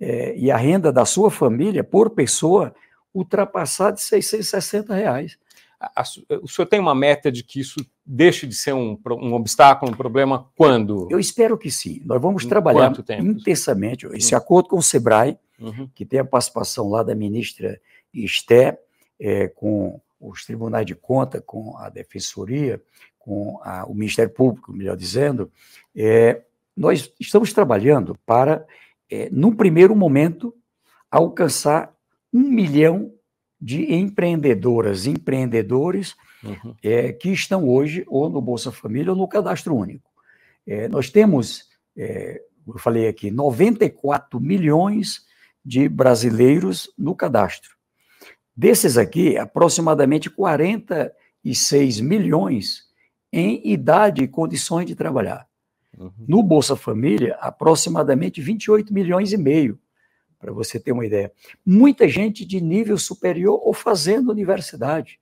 é, e a renda da sua família, por pessoa, ultrapassar de 660 reais.
A, a, o senhor tem uma meta de que isso deixe de ser um, um obstáculo, um problema, quando?
Eu espero que sim. Nós vamos trabalhar intensamente. Esse uhum. acordo com o SEBRAE, uhum. que tem a participação lá da ministra Esté, é, com os tribunais de conta, com a Defensoria, com a, o Ministério Público, melhor dizendo, é, nós estamos trabalhando para, é, num primeiro momento, alcançar um milhão de empreendedoras, empreendedores uhum. é, que estão hoje ou no Bolsa Família ou no Cadastro Único. É, nós temos, é, eu falei aqui, 94 milhões de brasileiros no cadastro. Desses aqui, aproximadamente 46 milhões em idade e condições de trabalhar. Uhum. No Bolsa Família, aproximadamente 28 milhões e meio para você ter uma ideia. Muita gente de nível superior ou fazendo universidade.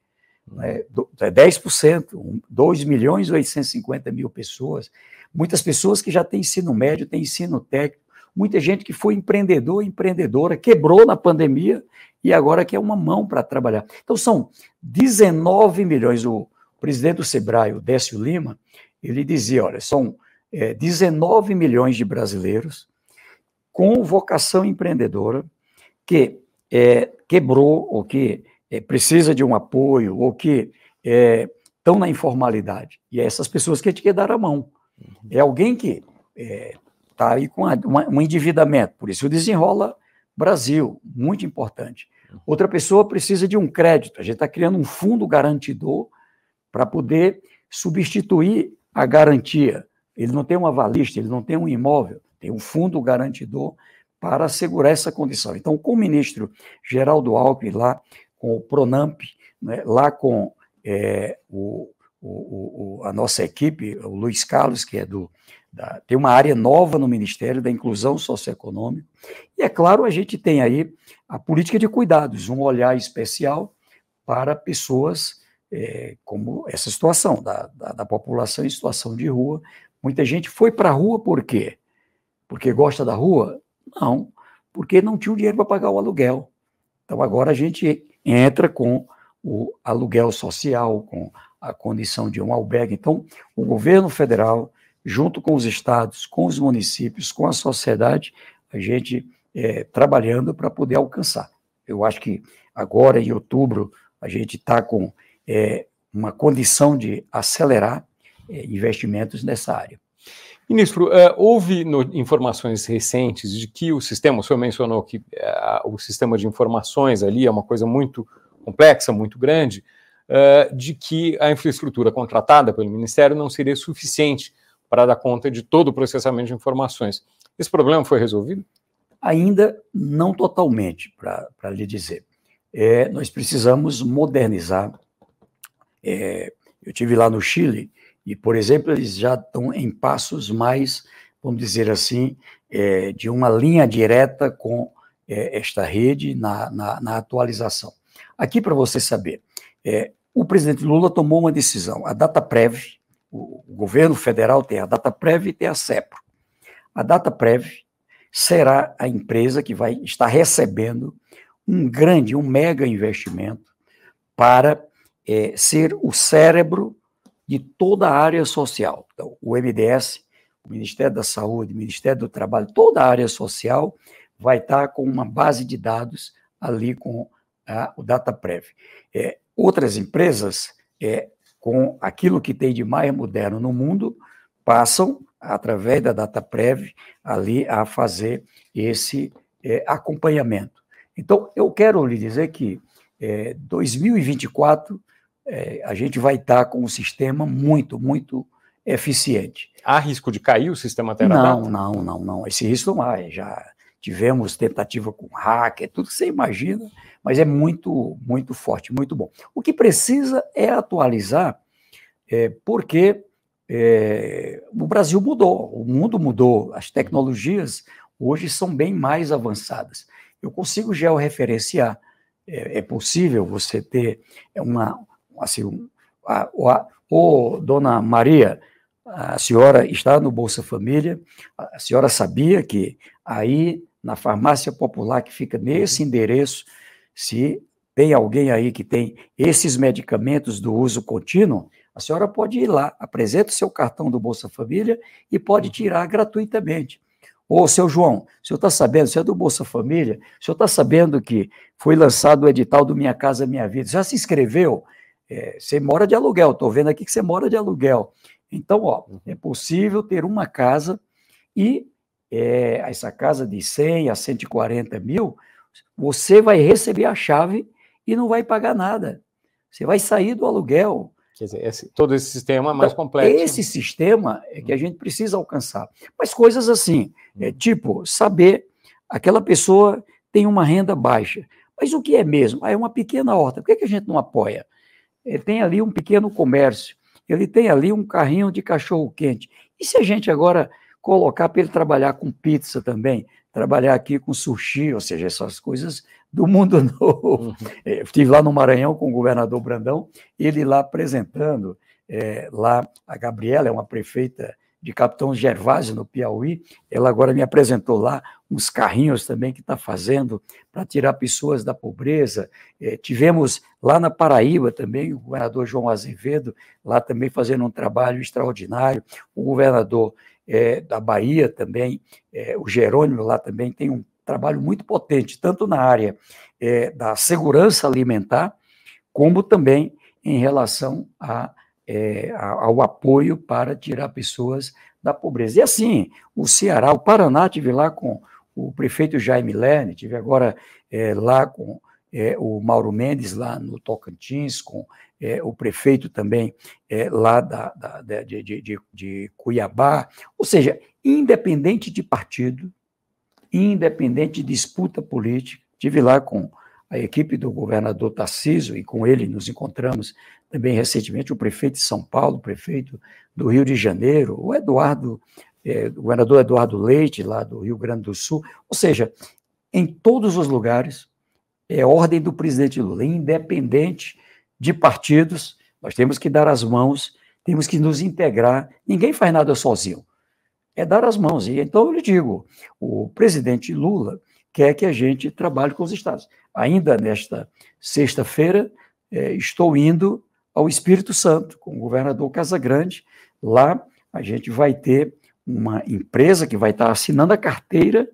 Né? 10%, 2 milhões e 850 mil pessoas. Muitas pessoas que já têm ensino médio, têm ensino técnico. Muita gente que foi empreendedor, empreendedora, quebrou na pandemia e agora quer uma mão para trabalhar. Então, são 19 milhões. O presidente do Sebrae, o Décio Lima, ele dizia: olha, são é, 19 milhões de brasileiros com vocação empreendedora, que é, quebrou, ou que é, precisa de um apoio, ou que estão é, na informalidade. E é essas pessoas que a gente quer dar a mão. Uhum. É alguém que está é, aí com uma, um endividamento, por isso desenrola Brasil, muito importante. Uhum. Outra pessoa precisa de um crédito, a gente está criando um fundo garantidor para poder substituir a garantia. Ele não tem uma valista, ele não tem um imóvel, tem um fundo garantidor para assegurar essa condição. Então, com o ministro Geraldo Alckmin lá, com o Pronamp, né, lá com é, o, o, o, a nossa equipe, o Luiz Carlos, que é do. Da, tem uma área nova no Ministério da Inclusão Socioeconômica. E, é claro, a gente tem aí a política de cuidados, um olhar especial para pessoas é, como essa situação, da, da, da população em situação de rua. Muita gente foi para a rua por quê? Porque gosta da rua? Não, porque não tinha o dinheiro para pagar o aluguel. Então agora a gente entra com o aluguel social, com a condição de um albergue. Então, o governo federal, junto com os estados, com os municípios, com a sociedade, a gente é, trabalhando para poder alcançar. Eu acho que agora, em outubro, a gente está com é, uma condição de acelerar é, investimentos nessa área.
Ministro, uh, houve no, informações recentes de que o sistema, o senhor mencionou que uh, o sistema de informações ali é uma coisa muito complexa, muito grande, uh, de que a infraestrutura contratada pelo Ministério não seria suficiente para dar conta de todo o processamento de informações. Esse problema foi resolvido?
Ainda não totalmente, para lhe dizer. É, nós precisamos modernizar. É, eu tive lá no Chile e, por exemplo, eles já estão em passos mais, vamos dizer assim, é, de uma linha direta com é, esta rede na, na, na, atualização. Aqui, para você saber, é, o presidente Lula tomou uma decisão. A DataPrev, o, o governo federal tem a DataPrev e tem a CEPRO. A DataPrev será a empresa que vai estar recebendo um grande, um mega investimento para é, ser o cérebro de toda a área social. Então, o MDS, o Ministério da Saúde, o Ministério do Trabalho, toda a área social vai estar com uma base de dados ali com a, o DataPrev. É, outras empresas, é, com aquilo que tem de mais moderno no mundo, passam, através da DataPrev, ali a fazer esse é, acompanhamento. Então, eu quero lhe dizer que é, 2024 é, a gente vai estar com um sistema muito, muito eficiente.
Há risco de cair o sistema
Teradata? Não, não, não, não. Esse risco não há. Já tivemos tentativa com hacker, tudo que você imagina, mas é muito, muito forte, muito bom. O que precisa é atualizar, é, porque é, o Brasil mudou, o mundo mudou, as tecnologias hoje são bem mais avançadas. Eu consigo georreferenciar, é, é possível você ter uma, assim, a, a, ô, dona Maria, a senhora está no Bolsa Família, a senhora sabia que aí na farmácia popular que fica nesse endereço, se tem alguém aí que tem esses medicamentos do uso contínuo, a senhora pode ir lá, apresenta o seu cartão do Bolsa Família e pode tirar gratuitamente. Ô, seu João, o senhor está sabendo, você é do Bolsa Família, o senhor está sabendo que foi lançado o edital do Minha Casa Minha Vida, já se inscreveu? É, você mora de aluguel, estou vendo aqui que você mora de aluguel. Então, ó, é possível ter uma casa e é, essa casa de 100 a 140 mil, você vai receber a chave e não vai pagar nada. Você vai sair do aluguel.
Quer dizer, esse, todo esse sistema é mais então, complexo.
Esse sistema é que a gente precisa alcançar. Mas coisas assim, é, tipo, saber aquela pessoa tem uma renda baixa. Mas o que é mesmo? Ah, é uma pequena horta. Por que, que a gente não apoia? Ele tem ali um pequeno comércio, ele tem ali um carrinho de cachorro quente. E se a gente agora colocar para ele trabalhar com pizza também, trabalhar aqui com sushi, ou seja, essas coisas do mundo novo. Uhum. É, estive lá no Maranhão com o governador Brandão, ele lá apresentando, é, lá a Gabriela é uma prefeita de Capitão Gervásio, no Piauí, ela agora me apresentou lá uns carrinhos também que está fazendo para tirar pessoas da pobreza. É, tivemos lá na Paraíba também o governador João Azevedo, lá também fazendo um trabalho extraordinário. O governador é, da Bahia também, é, o Jerônimo lá também tem um trabalho muito potente, tanto na área é, da segurança alimentar, como também em relação a, é, ao apoio para tirar pessoas da pobreza. E assim, o Ceará, o Paraná, tive lá com o prefeito Jaime Lerner, tive agora é, lá com é, o Mauro Mendes, lá no Tocantins, com é, o prefeito também é, lá da, da, de, de, de, de Cuiabá. Ou seja, independente de partido, independente de disputa política, tive lá com a equipe do governador Tarcísio, e com ele nos encontramos também recentemente o prefeito de São Paulo, o prefeito do Rio de Janeiro, o Eduardo, é, o governador Eduardo Leite, lá do Rio Grande do Sul, ou seja, em todos os lugares, é ordem do presidente Lula, independente de partidos, nós temos que dar as mãos, temos que nos integrar, ninguém faz nada sozinho, é dar as mãos, e então eu lhe digo, o presidente Lula quer que a gente trabalhe com os estados. Ainda nesta sexta-feira, é, estou indo ao Espírito Santo com o governador Casagrande. Lá a gente vai ter uma empresa que vai estar assinando a carteira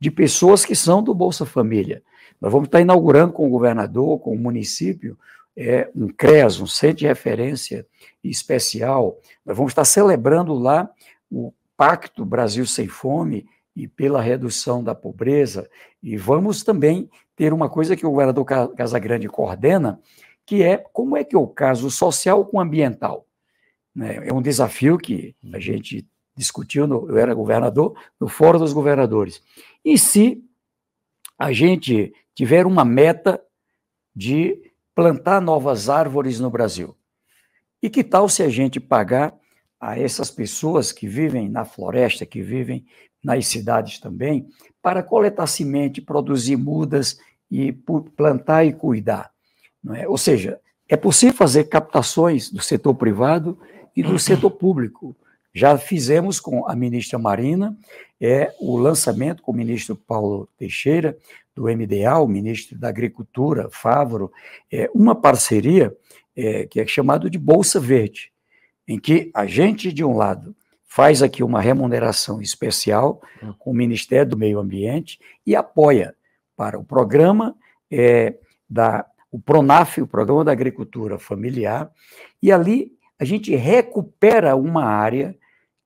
de pessoas que são do Bolsa Família. Nós vamos estar inaugurando com o governador, com o município, é, um CREAS, um Centro de Referência Especial. Nós vamos estar celebrando lá o Pacto Brasil Sem Fome e pela redução da pobreza. E vamos também ter uma coisa que o governador Casagrande coordena, que é como é que é o caso social com ambiental. Né? É um desafio que a gente discutiu, no, eu era governador, no Fórum dos Governadores. E se a gente tiver uma meta de plantar novas árvores no Brasil? E que tal se a gente pagar a essas pessoas que vivem na floresta, que vivem nas cidades também, para coletar semente, produzir mudas e plantar e cuidar? Não é? Ou seja, é possível fazer captações do setor privado e do setor público. Já fizemos com a ministra Marina é, o lançamento com o ministro Paulo Teixeira, do MDA, o ministro da Agricultura, Fávoro, é, uma parceria é, que é chamado de Bolsa Verde, em que a gente, de um lado, faz aqui uma remuneração especial hum. com o Ministério do Meio Ambiente e apoia para o programa é, da o Pronaf, o Programa da Agricultura Familiar, e ali a gente recupera uma área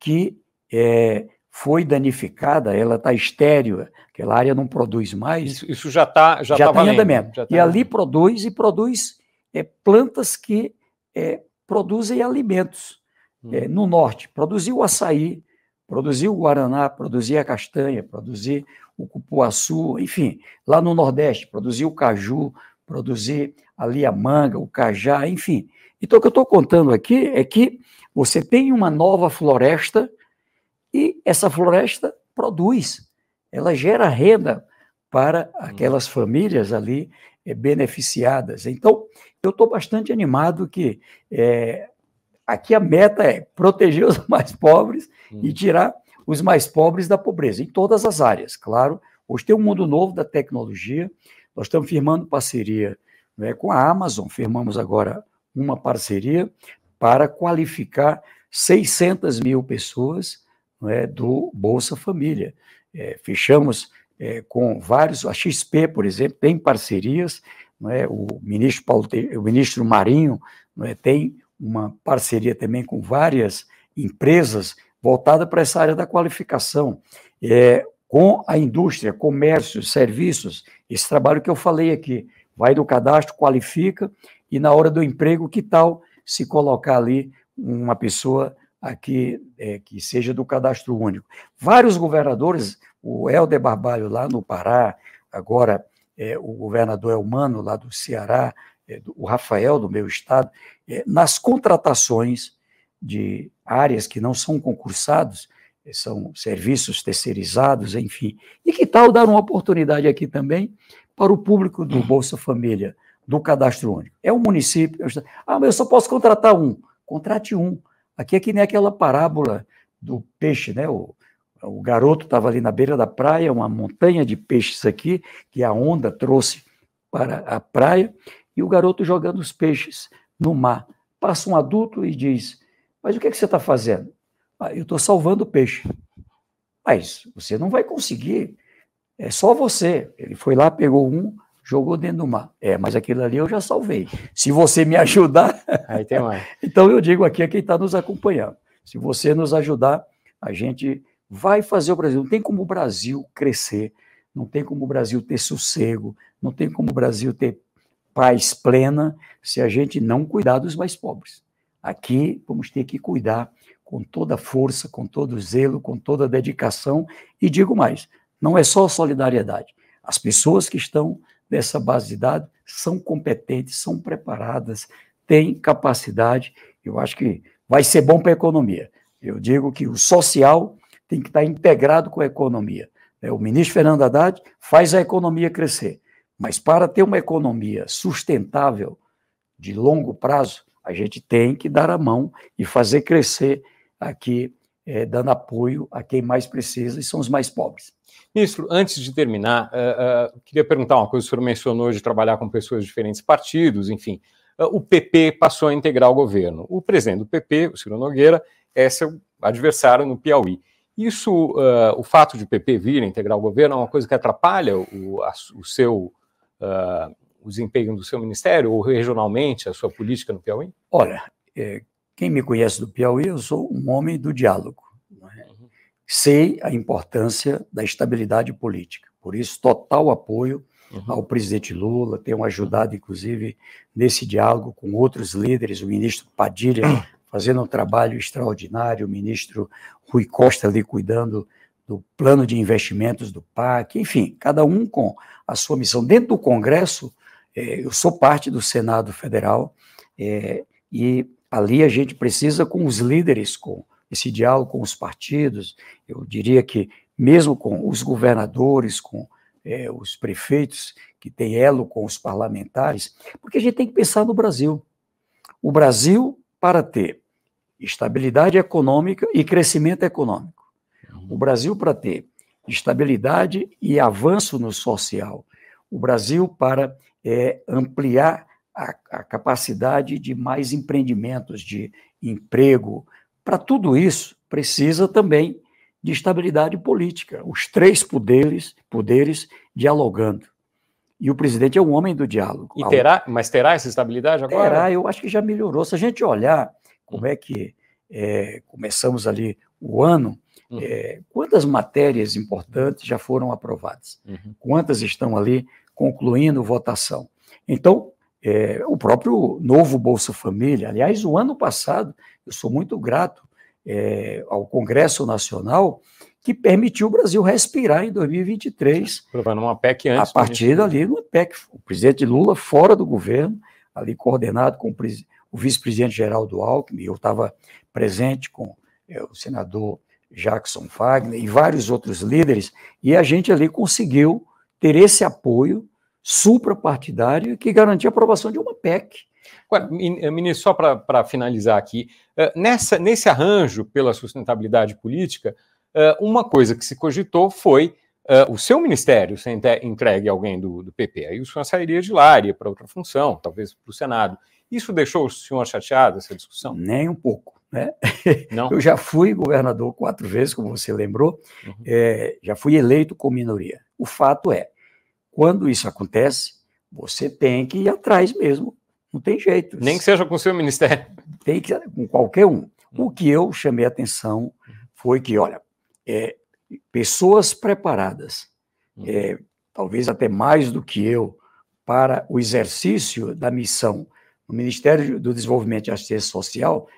que é, foi danificada, ela está estéreo, aquela área não produz mais.
Isso, isso já está já, já tá, em andamento.
Já tá e ali produz e produz é, plantas que é, produzem alimentos. É, no norte, produziu o açaí, produziu o guaraná, produzia a castanha, produzir o cupuaçu, enfim, lá no Nordeste, produziu o caju, produzir ali a manga, o cajá, enfim. Então, o que eu estou contando aqui é que você tem uma nova floresta e essa floresta produz, ela gera renda para aquelas famílias ali é, beneficiadas. Então, eu estou bastante animado que é, aqui a meta é proteger os mais pobres hum. e tirar os mais pobres da pobreza, em todas as áreas, claro. Hoje tem um mundo novo da tecnologia, nós estamos firmando parceria né, com a Amazon, firmamos agora uma parceria para qualificar 600 mil pessoas é, do Bolsa Família. É, fechamos é, com vários, a XP, por exemplo, tem parcerias, não é? o, ministro Paulo, o ministro Marinho não é? tem uma parceria também com várias empresas voltada para essa área da qualificação, é, com a indústria, comércio, serviços, esse trabalho que eu falei aqui, vai do cadastro, qualifica, e na hora do emprego, que tal se colocar ali uma pessoa aqui é, que seja do cadastro único. Vários governadores, o Helder Barbalho lá no Pará, agora é, o governador Elmano lá do Ceará, o Rafael do meu estado, é, nas contratações de áreas que não são concursados, é, são serviços terceirizados, enfim. E que tal dar uma oportunidade aqui também para o público do Bolsa Família, do Cadastro Único? É um município. Ah, mas eu só posso contratar um. Contrate um. Aqui é que nem aquela parábola do peixe, né? O, o garoto estava ali na beira da praia, uma montanha de peixes aqui, que a onda trouxe para a praia, e o garoto jogando os peixes no mar. Passa um adulto e diz: Mas o que, é que você está fazendo? Ah, eu estou salvando o peixe. Mas você não vai conseguir, é só você. Ele foi lá, pegou um, jogou dentro do mar. É, mas aquilo ali eu já salvei. Se você me ajudar. Aí tem mais. então eu digo aqui a quem está nos acompanhando: se você nos ajudar, a gente vai fazer o Brasil. Não tem como o Brasil crescer, não tem como o Brasil ter sossego, não tem como o Brasil ter paz plena se a gente não cuidar dos mais pobres. Aqui vamos ter que cuidar com toda a força, com todo o zelo, com toda a dedicação e digo mais, não é só solidariedade. As pessoas que estão nessa base de dados são competentes, são preparadas, têm capacidade. Eu acho que vai ser bom para a economia. Eu digo que o social tem que estar integrado com a economia. O ministro Fernando Haddad faz a economia crescer. Mas para ter uma economia sustentável de longo prazo, a gente tem que dar a mão e fazer crescer aqui, é, dando apoio a quem mais precisa, e são os mais pobres.
Ministro, antes de terminar, uh, uh, queria perguntar uma coisa: o senhor mencionou de trabalhar com pessoas de diferentes partidos, enfim. Uh, o PP passou a integrar o governo. O presidente do PP, o Ciro Nogueira, é seu adversário no Piauí. Isso, o fato de o PP vir a integrar o governo, é uma coisa que atrapalha o, a, o seu uh, o desempenho do seu ministério ou regionalmente a sua política no Piauí?
Olha, é, quem me conhece do Piauí, eu sou um homem do diálogo. É? Uhum. Sei a importância da estabilidade política, por isso, total apoio uhum. ao presidente Lula, tenho ajudado, inclusive, nesse diálogo com outros líderes, o ministro Padilha fazendo um trabalho extraordinário, o ministro Rui Costa ali cuidando do plano de investimentos do PAC, enfim, cada um com a sua missão. Dentro do Congresso, é, eu sou parte do Senado Federal, é, e ali a gente precisa, com os líderes, com esse diálogo com os partidos, eu diria que mesmo com os governadores, com é, os prefeitos, que têm elo com os parlamentares, porque a gente tem que pensar no Brasil. O Brasil, para ter estabilidade econômica e crescimento econômico, o Brasil, para ter estabilidade e avanço no social, o Brasil, para é, ampliar a, a capacidade de mais empreendimentos, de emprego, para tudo isso, precisa também de estabilidade política, os três poderes, poderes dialogando. E o presidente é um homem do diálogo.
E terá, mas terá essa estabilidade agora?
Terá, eu acho que já melhorou. Se a gente olhar como é que é, começamos ali o ano, Uhum. É, quantas matérias importantes já foram aprovadas? Uhum. Quantas estão ali concluindo votação? Então, é, o próprio novo Bolsa Família, aliás, o ano passado, eu sou muito grato é, ao Congresso Nacional, que permitiu o Brasil respirar em 2023.
Aprovando uma PEC antes.
A partir dali, uma PEC. O presidente Lula fora do governo, ali coordenado com o, vice-presidente geral do Alckmin, eu estava presente com é, o senador Jackson Wagner e vários outros líderes, e a gente ali conseguiu ter esse apoio suprapartidário que garantia a aprovação de uma PEC.
Agora, eh, ministro, só para finalizar aqui, eh, nessa, nesse arranjo pela sustentabilidade política, eh, uma coisa que se cogitou foi uh, o seu ministério se entregue a alguém do, do PP, aí o senhor sairia de lá, iria para outra função, talvez para o Senado. Isso deixou o senhor chateado, essa discussão?
Nem um pouco. Né? Não? Eu já fui governador quatro vezes, como você lembrou, uhum. é, já fui eleito com minoria. O fato é, quando isso acontece, você tem que ir atrás mesmo, não tem jeito.
Nem que seja com o seu ministério.
Tem que com qualquer um. O uhum. que eu chamei a atenção foi que, olha, é, pessoas preparadas, uhum. é, talvez até mais do que eu, para o exercício da missão no Ministério do Desenvolvimento e Assistência Social,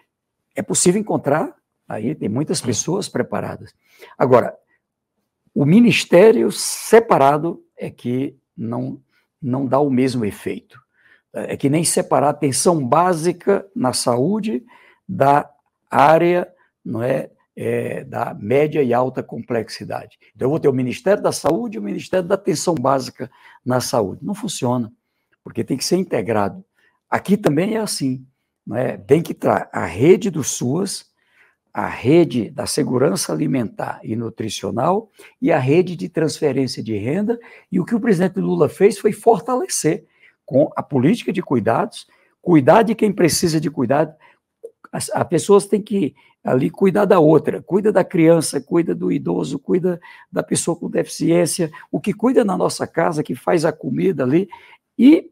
é possível encontrar, aí tem muitas pessoas preparadas. Agora, o ministério separado é que não, não dá o mesmo efeito. É que nem separar atenção básica na saúde da área não é, é, da média e alta complexidade. Então, eu vou ter o Ministério da Saúde e o Ministério da Atenção Básica na Saúde. Não funciona, porque tem que ser integrado. Aqui também é assim. Né? Tem que estar a rede do SUAS, a rede da segurança alimentar e nutricional e a rede de transferência de renda. E o que o presidente Lula fez foi fortalecer com a política de cuidados, cuidar de quem precisa de cuidado. As, as pessoas têm que ali cuidar da outra, cuida da criança, cuida do idoso, cuida da pessoa com deficiência, o que cuida na nossa casa, que faz a comida ali, e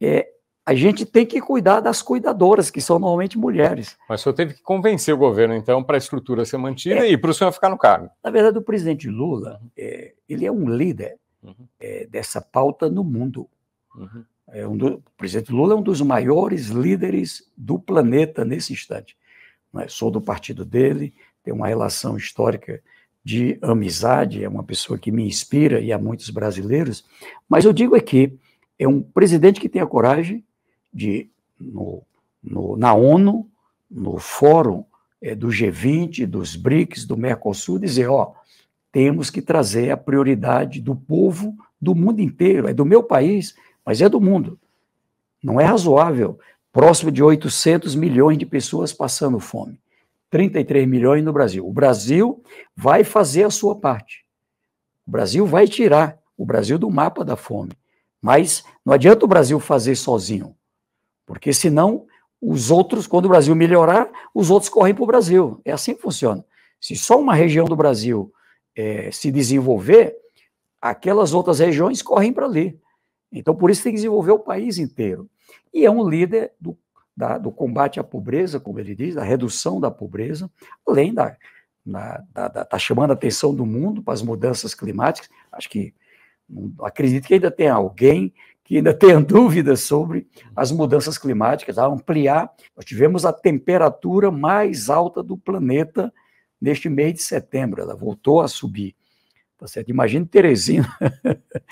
é, a gente tem que cuidar das cuidadoras, que são normalmente mulheres.
Mas o senhor teve que convencer o governo, então, para a estrutura ser mantida é, e para o senhor ficar no cargo.
Na verdade, o presidente Lula, é, ele é um líder uhum. é, dessa pauta no mundo. Uhum. É um do, o presidente Lula é um dos maiores líderes do planeta nesse instante. É? Sou do partido dele, tenho uma relação histórica de amizade, é uma pessoa que me inspira e a muitos brasileiros, mas eu digo aqui, é um presidente que tem a coragem de, no, no, na ONU, no fórum é, do G20, dos BRICS, do Mercosul, dizer: ó, temos que trazer a prioridade do povo do mundo inteiro, é do meu país, mas é do mundo. Não é razoável, próximo de 800 milhões de pessoas passando fome. 33 milhões no Brasil. O Brasil vai fazer a sua parte. O Brasil vai tirar o Brasil do mapa da fome. Mas não adianta o Brasil fazer sozinho. Porque senão, os outros, quando o Brasil melhorar, os outros correm para o Brasil. É assim que funciona. Se só uma região do Brasil é, se desenvolver, aquelas outras regiões correm para ali. Então, por isso tem que desenvolver o país inteiro. E é um líder do, da, do combate à pobreza, como ele diz, da redução da pobreza, além da, tá chamando a atenção do mundo para as mudanças climáticas. Acho que acredito que ainda tem alguém que ainda tenha dúvidas sobre as mudanças climáticas, a ampliar. Nós tivemos a temperatura mais alta do planeta neste mês de setembro, ela voltou a subir. Tá certo? Imagine Teresina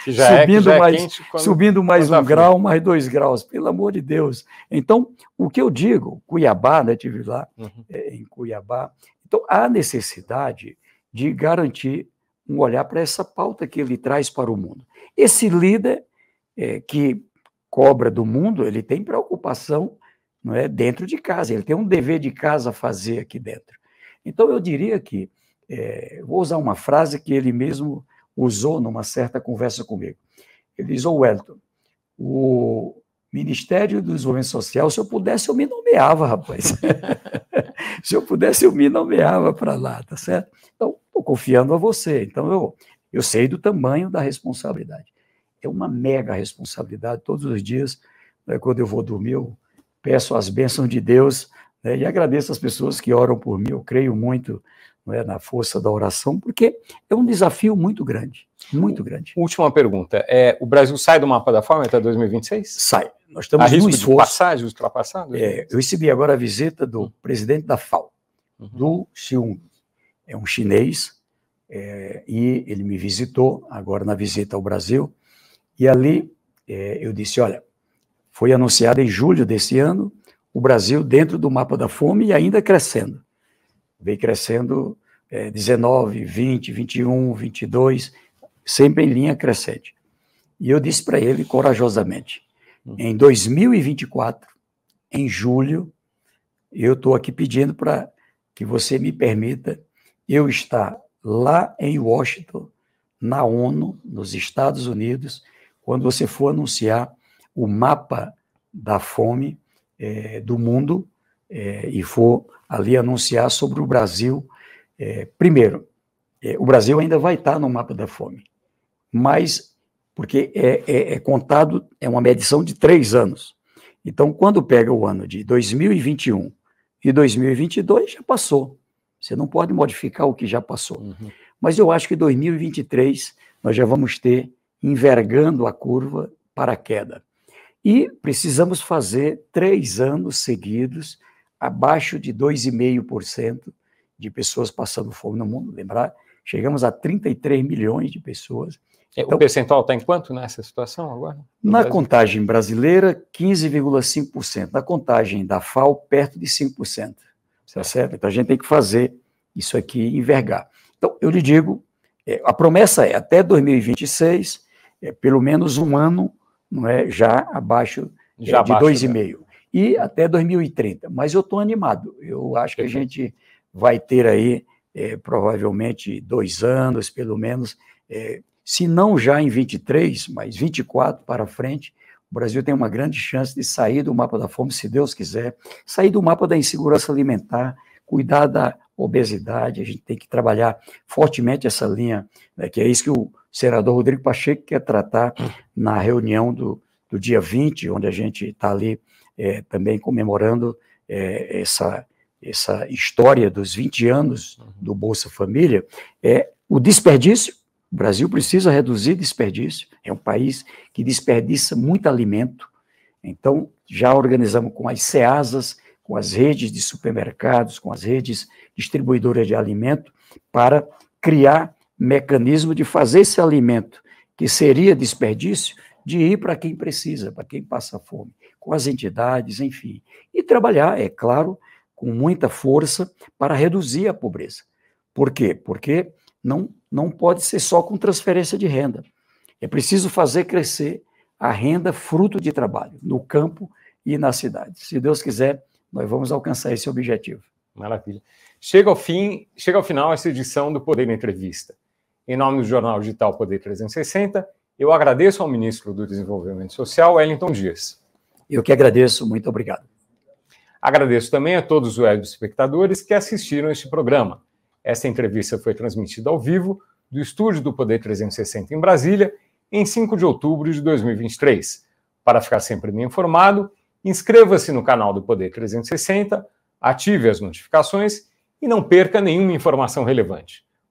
é, subindo, é, mais, quando, subindo mais um grau, mais dois graus, pelo amor de Deus. Então, o que eu digo, Cuiabá, né, tive lá uhum. é, em Cuiabá, então há necessidade de garantir um olhar para essa pauta que ele traz para o mundo. Esse líder é, que cobra do mundo, ele tem preocupação não é, dentro de casa, ele tem um dever de casa a fazer aqui dentro. Então, eu diria que, é, vou usar uma frase que ele mesmo usou numa certa conversa comigo. Ele diz, ô oh, Wellington, o Ministério do Desenvolvimento Social, se eu pudesse, eu me nomeava, rapaz. se eu pudesse, eu me nomeava para lá, tá certo? Então, estou confiando a você. Então, eu, eu sei do tamanho da responsabilidade é uma mega responsabilidade. Todos os dias, né, quando eu vou dormir, eu peço as bênçãos de Deus né, e agradeço as pessoas que oram por mim. Eu creio muito é, na força da oração, porque é um desafio muito grande, muito grande.
Última pergunta: é, o Brasil sai do mapa da fome até 2026?
Sai. Nós estamos no esforço. De
passar, de ultrapassar?
É, eu recebi agora a visita do presidente da FAO, uhum. do Xiong. É um chinês, é, e ele me visitou agora na visita ao Brasil. E ali é, eu disse: olha, foi anunciado em julho desse ano o Brasil dentro do mapa da fome e ainda crescendo. Vem crescendo é, 19, 20, 21, 22, sempre em linha crescente. E eu disse para ele corajosamente: hum. em 2024, em julho, eu estou aqui pedindo para que você me permita eu estar lá em Washington na ONU, nos Estados Unidos, quando você for anunciar o mapa da fome é, do mundo é, e for ali anunciar sobre o Brasil. É, primeiro, é, o Brasil ainda vai estar no mapa da fome, mas porque é, é, é contado, é uma medição de três anos. Então, quando pega o ano de 2021 e 2022, já passou. Você não pode modificar o que já passou. Uhum. Mas eu acho que 2023 nós já vamos ter envergando a curva para a queda. E precisamos fazer três anos seguidos abaixo de 2,5% de pessoas passando fome no mundo. Lembrar, chegamos a 33 milhões de pessoas.
É, então, o percentual está em quanto nessa situação agora?
Na Brasil? contagem brasileira, 15,5%. Na contagem da FAO, perto de 5%. Tá certo? Então a gente tem que fazer isso aqui envergar. Então, eu lhe digo, é, a promessa é até 2026, é, pelo menos um ano não é, já abaixo é, já é, de 2,5. E até 2030. Mas eu estou animado. Eu acho que a gente vai ter aí é, provavelmente dois anos, pelo menos, é, se não já em 23, mas 24 para frente, o Brasil tem uma grande chance de sair do mapa da fome, se Deus quiser, sair do mapa da insegurança alimentar, cuidar da obesidade, a gente tem que trabalhar fortemente essa linha, né, que é isso que o senador Rodrigo Pacheco quer tratar na reunião do, do dia 20, onde a gente está ali é, também comemorando é, essa, essa história dos 20 anos do Bolsa Família, é o desperdício. O Brasil precisa reduzir desperdício, é um país que desperdiça muito alimento, então já organizamos com as SEASAS, com as redes de supermercados, com as redes distribuidoras de alimento, para criar mecanismo de fazer esse alimento, que seria desperdício, de ir para quem precisa, para quem passa fome, com as entidades, enfim. E trabalhar, é claro, com muita força para reduzir a pobreza. Por quê? Porque não, não pode ser só com transferência de renda. É preciso fazer crescer a renda fruto de trabalho, no campo e na cidade. Se Deus quiser, nós vamos alcançar esse objetivo.
Maravilha. Chega ao fim, chega ao final essa edição do Poder Entrevista. Em nome do Jornal Digital Poder 360, eu agradeço ao ministro do Desenvolvimento Social, Wellington Dias.
Eu que agradeço, muito obrigado.
Agradeço também a todos os web espectadores que assistiram este programa. Esta entrevista foi transmitida ao vivo do estúdio do Poder 360 em Brasília, em 5 de outubro de 2023. Para ficar sempre bem informado, Inscreva-se no canal do Poder 360, ative as notificações e não perca nenhuma informação relevante.